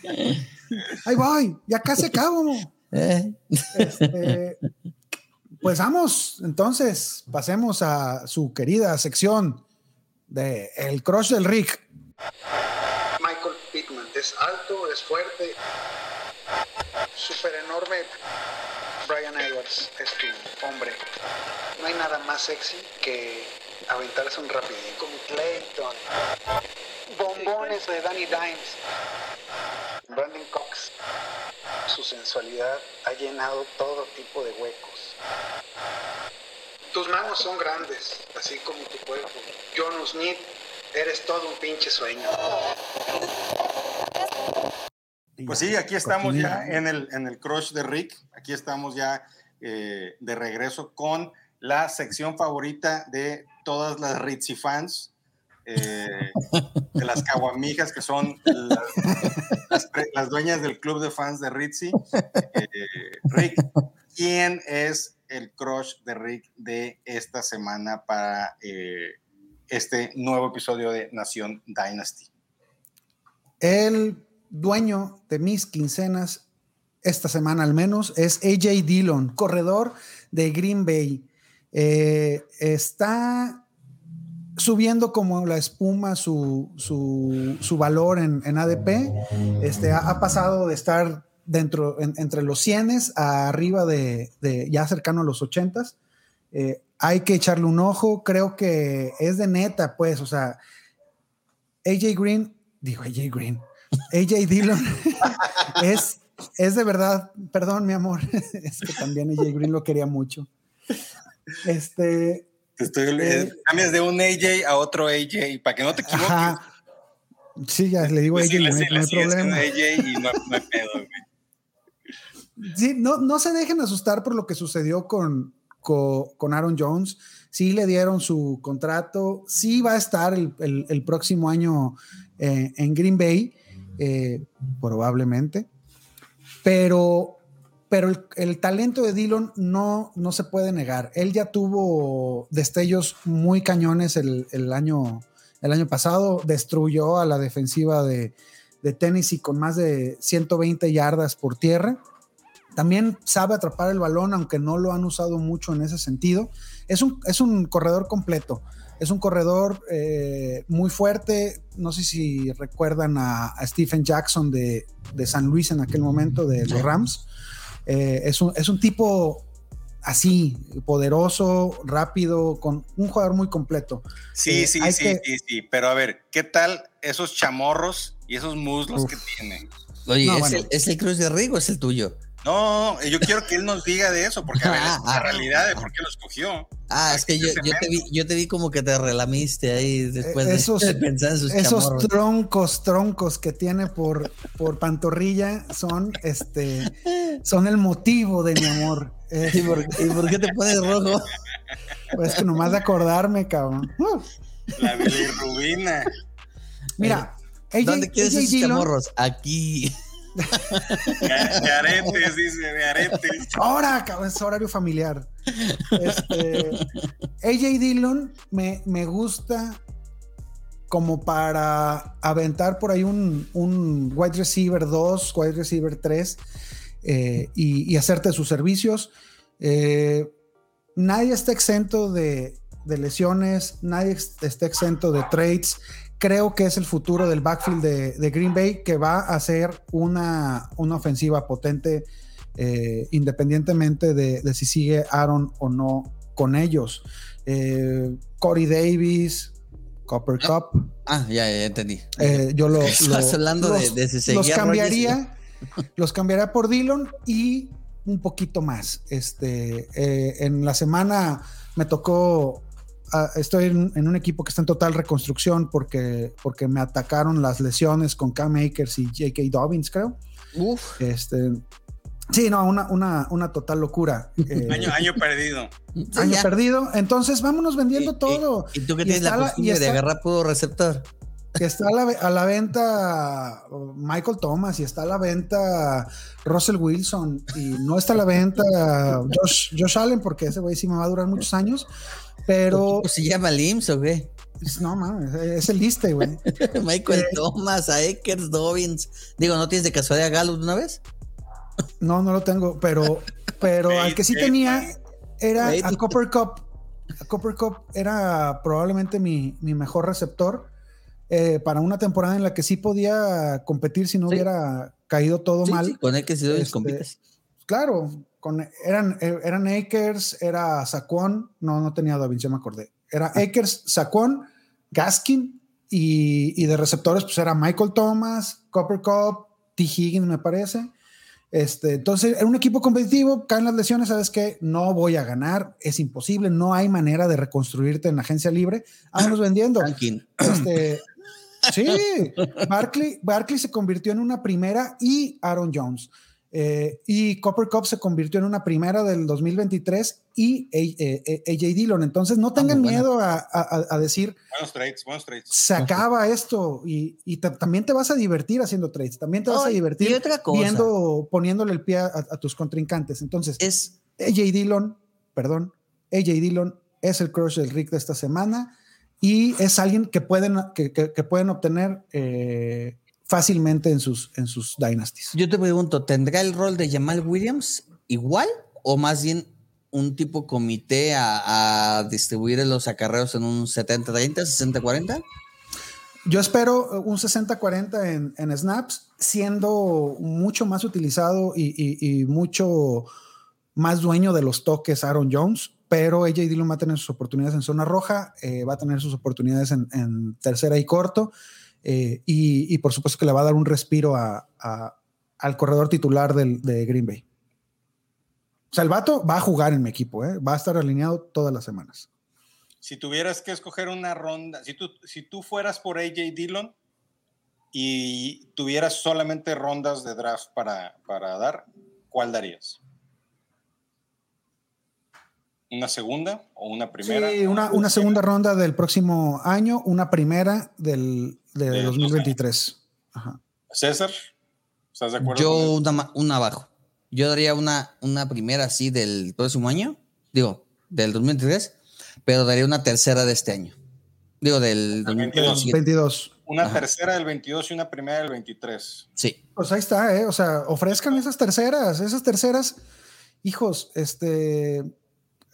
Ahí voy, ya casi acabo. Eh, Este, pues vamos, entonces, pasemos a su querida sección de El Crush del Rick. Michael Pittman es alto, es fuerte, súper enorme. Brian Edwards es tu hombre. No hay nada más sexy que aventarse un rapidín como Clayton. Bombones de Danny Dimes. Cox. Su sensualidad ha llenado todo tipo de huecos. Tus manos son grandes, así como tu cuerpo. John Smith, eres todo un pinche sueño. Pues sí, aquí estamos ya en el, en el crush de Rick. Aquí estamos ya eh, de regreso con la sección favorita de todas las Ritzy fans, eh, de las caguamijas que son la- las, dueñas del club de fans de Ritzy. Eh, Rick, ¿quién es el crush de Rick de esta semana para eh, este nuevo episodio de Nación Dynasty? El dueño de mis quincenas, esta semana al menos, es AJ Dillon, corredor de Green Bay. Está subiendo como la espuma su, su- su valor en, en ADP. Este, ha, pasado de estar dentro, en- entre los 100 a arriba de, de ya cercano a los 80 Eh, hay que echarle un ojo. Creo que es de neta, pues, o sea, AJ Green, digo AJ Green, AJ Dillon es, es de verdad, perdón, mi amor, es que también AJ Green lo quería mucho. Este, Te estoy, Eh, cambias de un AJ a otro AJ para que no te equivoques. ajá. Sí, ya le digo Pues AJ, sí, no hay- no problema. AJ y no, no hay pedo, güey. Sí, no, no se dejen asustar por lo que sucedió con, co- con, Aaron Jones. Sí le dieron su contrato, sí va a estar el, el- el próximo año eh, en Green Bay, eh, probablemente. Pero, pero el, el talento de Dillon no, no se puede negar. Él ya tuvo destellos muy cañones el, el año, el año pasado, destruyó a la defensiva de, de Tennessee con más de 120 yardas por tierra. También sabe atrapar el balón, aunque no lo han usado mucho en ese sentido. Es un, es un corredor completo. Es un corredor eh, muy fuerte. No sé si recuerdan a, a Stephen Jackson de, de, San Luis en aquel momento, de los Rams. Eh, es, un, es un tipo así, poderoso, rápido, con un jugador muy completo. Sí, Eh, sí, sí, que- sí, sí. Pero a ver, ¿qué tal esos chamorros y esos muslos Uf. que tiene? Oye, No, ¿es, bueno. el, ¿es el Cruz de Rigo o es el tuyo? No, yo quiero que él nos diga de eso, porque a ver, Ah, es la realidad de por qué lo escogió. Ah, es que yo, yo te vi, yo te vi como que te relamiste ahí después de- esos- de, pensar en sus Esos chamorros. troncos, troncos que tiene por, por pantorrilla son, este, son el motivo de mi amor. Eh, ¿Y por, y por qué te pones rojo? pues que nomás de acordarme, cabrón. Uh, La bilirrubina. mira, AJ, ¿Dónde quieres esos chamorros? Aquí. Dice, de aretes. Ahora, cabrón, es horario familiar. Este, AJ Dillon me, me gusta como para aventar por ahí un, un wide receiver 2, wide receiver 3 eh, y, hacerte sus servicios. Eh, nadie está exento de, de lesiones, nadie está exento de trades. Creo que es el futuro del backfield de, de Green Bay que va a ser una, una ofensiva potente eh, independientemente de, de si sigue Aaron o no con ellos. Eh, Corey Davis, Copper Cup, Ah, ya, ya entendí. eh, yo lo, Estás lo- hablando de- los, de si los cambiaría, los cambiaría por Dillon y un poquito más. Este, eh, en la semana me tocó, ah, estoy en, en un equipo que está en total reconstrucción porque, porque me atacaron las lesiones con Cam Akers y J.K. Dobbins, creo. Uf. Este, Sí, no, una, una, una total locura. Eh, Año, año perdido. año ya. perdido. Entonces, vámonos vendiendo todo. Y, tú que tienes la costumbre de está- agarrar puro receptor. que está a la, a la venta Michael Thomas y está a la venta Russell Wilson y no está a la venta Josh, Josh Allen porque ese güey sí me va a durar muchos años, pero ¿Cómo se llama Lims o qué? no mames, es el liste, güey. Michael Eh. Thomas, a Ekers, Dobbins. Digo, ¿no tienes de casualidad a Gallup de una vez? No, no lo tengo, pero, pero al que sí tenía era a Copper Cup. A Copper Cup era probablemente mi, mi mejor receptor eh, para una temporada en la que sí podía competir si no Sí. hubiera caído todo Sí, mal. sí, con Ekers y Dobbins Este, compites. Claro, con, eran, eh, eran Akers, era Saquon, no, no tenía Dobbins, ya me acordé. Era Akers, Saquon, Gaskin y, y de receptores, pues era Michael Thomas, Copper Cup, T. Higgins, me parece. Este, entonces, era un equipo competitivo, caen las lesiones, sabes que no voy a ganar, es imposible, no hay manera de reconstruirte en la agencia libre. Vámonos vendiendo. Este, sí, Barkley, Barkley se convirtió en una primera y Aaron Jones. Eh, y Copper Cup se convirtió en una primera del 2023 y eh, eh, AJ Dillon. Entonces no tengan buena. miedo a, a- a decir, Buenos trades, buenos trades. se acaba esto y, y ta- también te vas a divertir haciendo trades, también te vas a divertir otra cosa. viendo, poniéndole el pie a, a tus contrincantes. Entonces, Es AJ Dillon, perdón, AJ Dillon es el crush del Rick de esta semana y es alguien que pueden, que, que- que pueden obtener eh, fácilmente en sus, en sus dynasties. Yo te pregunto, ¿tendrá el rol de Jamal Williams igual o más bien un tipo comité a, a distribuir los acarreos en un 70-30, 60-40? Yo espero un 60-40 en, en snaps, siendo mucho más utilizado y, y- y mucho más dueño de los toques Aaron Jones, pero AJ Dillon va a tener sus oportunidades en zona roja, eh, va a tener sus oportunidades en, en tercera y corto, eh, y, por supuesto que le va a dar un respiro a- al corredor titular del, de Green Bay. O sea, el vato va a jugar en mi equipo, eh, va a estar alineado todas las semanas. Si tuvieras que escoger una ronda, si tú, si tú fueras por AJ Dillon y tuvieras solamente rondas de draft para, para dar, ¿cuál darías? ¿Una segunda o una primera? Sí, una, una segunda ronda del próximo año, una primera del, de De dos 2023. Ajá. César, ¿estás de acuerdo? Yo una, abajo. Yo daría una, una primera así del próximo año, digo, del 2023, pero daría una tercera de este año. Digo, del Del 2022. 22. Una Ajá. tercera del 22 y una primera del 23. Sí. Pues ahí está, ¿eh? O sea, ofrezcan esas terceras, esas terceras. Hijos, este,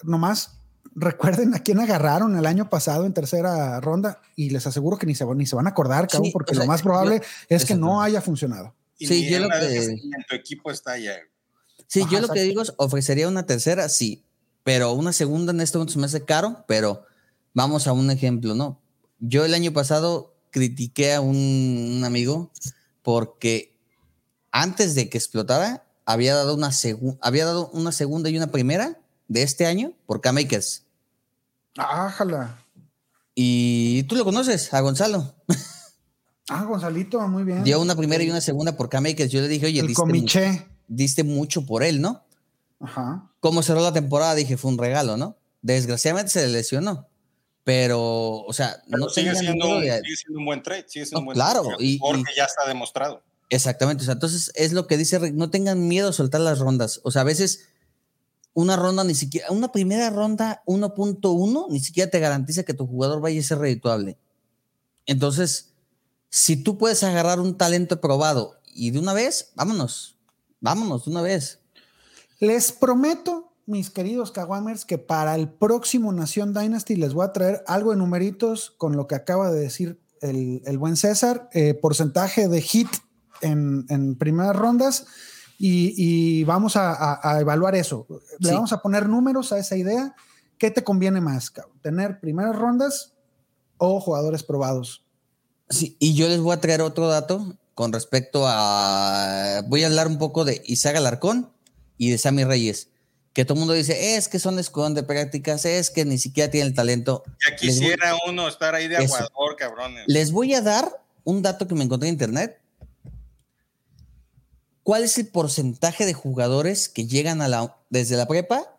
nomás recuerden a quién agarraron el año pasado en tercera ronda y les aseguro que ni se, ni se van a acordar, cabrón, Sí, porque o sea, lo más probable yo- es que no haya funcionado. Y Sí, yo en lo que- en tu equipo está ya. Sí, Ajá, yo lo que digo es, ofrecería una tercera, sí, pero una segunda en este momento se me hace caro, pero vamos a un ejemplo, ¿no? Yo el año pasado critiqué a un, un amigo porque antes de que explotara había dado una había dado una segunda y una primera de este año por K-Makers. Ájala. Y tú lo conoces, a Gonzalo. Ah, Gonzalito, muy bien. Dio una primera y una segunda por K-Makers. Yo le dije, oye, el diste, mu- diste mucho por él, ¿no? Ajá. cómo cerró la temporada, dije, fue un regalo, ¿no? Desgraciadamente se le lesionó. Pero, o sea, Pero no sigue, siendo un, de- sigue siendo un buen trade. Sigue siendo No, un buen claro, trade, y- porque y- ya está demostrado. Exactamente. O sea, entonces es lo que dice Rick, no tengan miedo a soltar las rondas. O sea, a veces una ronda ni siquiera, una primera ronda 1.1 ni siquiera te garantiza que tu jugador vaya a ser redituable. Entonces, si tú puedes agarrar un talento probado y de una vez, vámonos, vámonos de una vez. Les prometo, mis queridos Kawamers, que para el próximo Nación Dynasty les voy a traer algo de numeritos con lo que acaba de decir el, el buen César, eh, porcentaje de hit en, en primeras rondas y, y vamos a, a- a evaluar eso. Le Sí. vamos a poner números a esa idea. ¿Qué te conviene más, cabrón? ¿Tener primeras rondas o jugadores probados? Sí, y yo les voy a traer otro dato con respecto a. Voy a hablar un poco de Isaac Alarcón y de Sammy Reyes. Que todo el mundo dice, es que son escudón de prácticas, es que ni siquiera tienen el talento. Ya voy- quisiera uno estar ahí de aguador, cabrones. Les voy a dar un dato que me encontré en internet. ¿Cuál es el porcentaje de jugadores que llegan a la, desde la prepa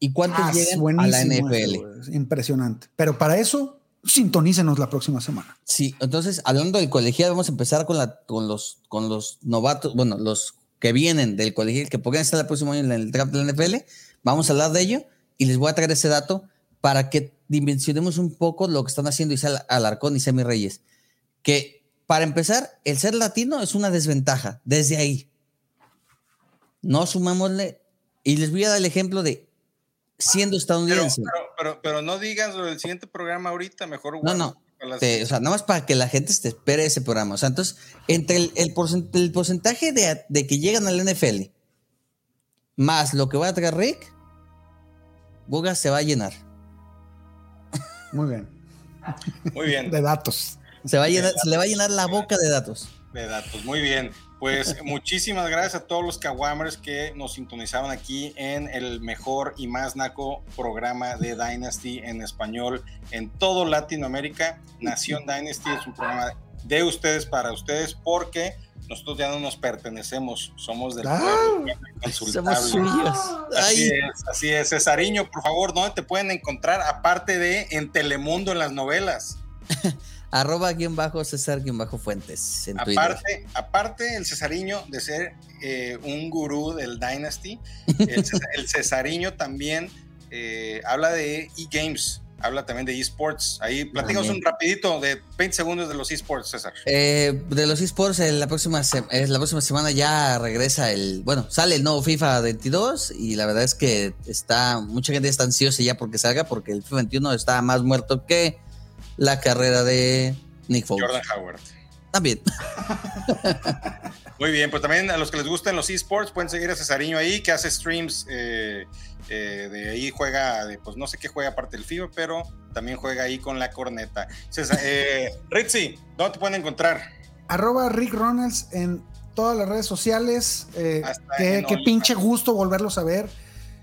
y cuántos Ah, llegan a la NFL? eso, impresionante. Pero para eso, sintonícenos la próxima semana. Sí, entonces hablando del colegial, vamos a empezar con, la, con, los, con los novatos, bueno, los que vienen del colegial, que podrían estar el próximo año en el draft de la NFL. Vamos a hablar de ello y les voy a traer ese dato para que dimensionemos un poco lo que están haciendo Isabel Alarcón y Semi Reyes. Que para empezar, el ser latino es una desventaja desde ahí. No sumámosle, y les voy a dar el ejemplo de siendo estadounidense. pero, pero, pero no digas lo del siguiente programa ahorita, mejor No, no. para las- Te- o sea, nada más para que la gente te espere ese programa. O sea, entonces, entre el, el porcent- el porcentaje de, de que llegan al NFL más lo que va a traer Rick, Buga se va a llenar. Muy bien. Muy bien. De datos. Se, va a llenar, se le va a llenar la boca de datos. de datos. Muy bien. Pues muchísimas gracias a todos los Kawamers que nos sintonizaron aquí en el mejor y más naco programa de Dynasty en español en todo Latinoamérica. Nación Dynasty es un programa de ustedes para ustedes porque nosotros ya no nos pertenecemos, somos del Ah, pueblo, Somos suyos. Así es, así es. Cesariño, por favor, ¿dónde te pueden encontrar aparte de en Telemundo en las novelas? arroba guion bajo César guion bajo Fuentes en Twitter. Aparte, aparte el Cesariño de ser eh, un gurú del Dynasty, el, el Cesariño también eh, habla de e-games, habla también de esports. Ahí platicamos un rapidito de 20 segundos de los esports, César. Eh, de los esports, la próxima, la próxima semana ya regresa el, bueno, sale el nuevo FIFA 22 y la verdad es que está, mucha gente está ansiosa ya porque salga porque el FIFA 21 está más muerto que la carrera de Nick Foles. Jordan Howard. También. Muy bien, pues también a los que les gustan los esports pueden seguir a Cesariño ahí, que hace streams. eh, eh, de ahí juega, de, pues no sé qué juega aparte del FIFA, pero también juega ahí con la corneta. César, eh, Ritzy, ¿dónde te pueden encontrar? Arroba Rick Ronalds en todas las redes sociales. eh, qué, qué pinche gusto volverlos a ver.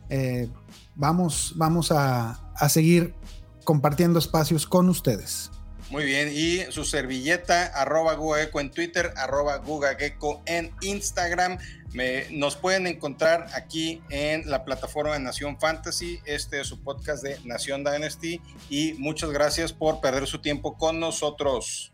Eh, vamos vamos a, a seguir compartiendo espacios con ustedes. Muy bien, y su servilleta, arroba gugageco en Twitter, arroba gugageco en Instagram. Me- nos pueden encontrar aquí en la plataforma de Nación Fantasy. Este es su podcast de Nación Dynasty. Y muchas gracias por perder su tiempo con nosotros.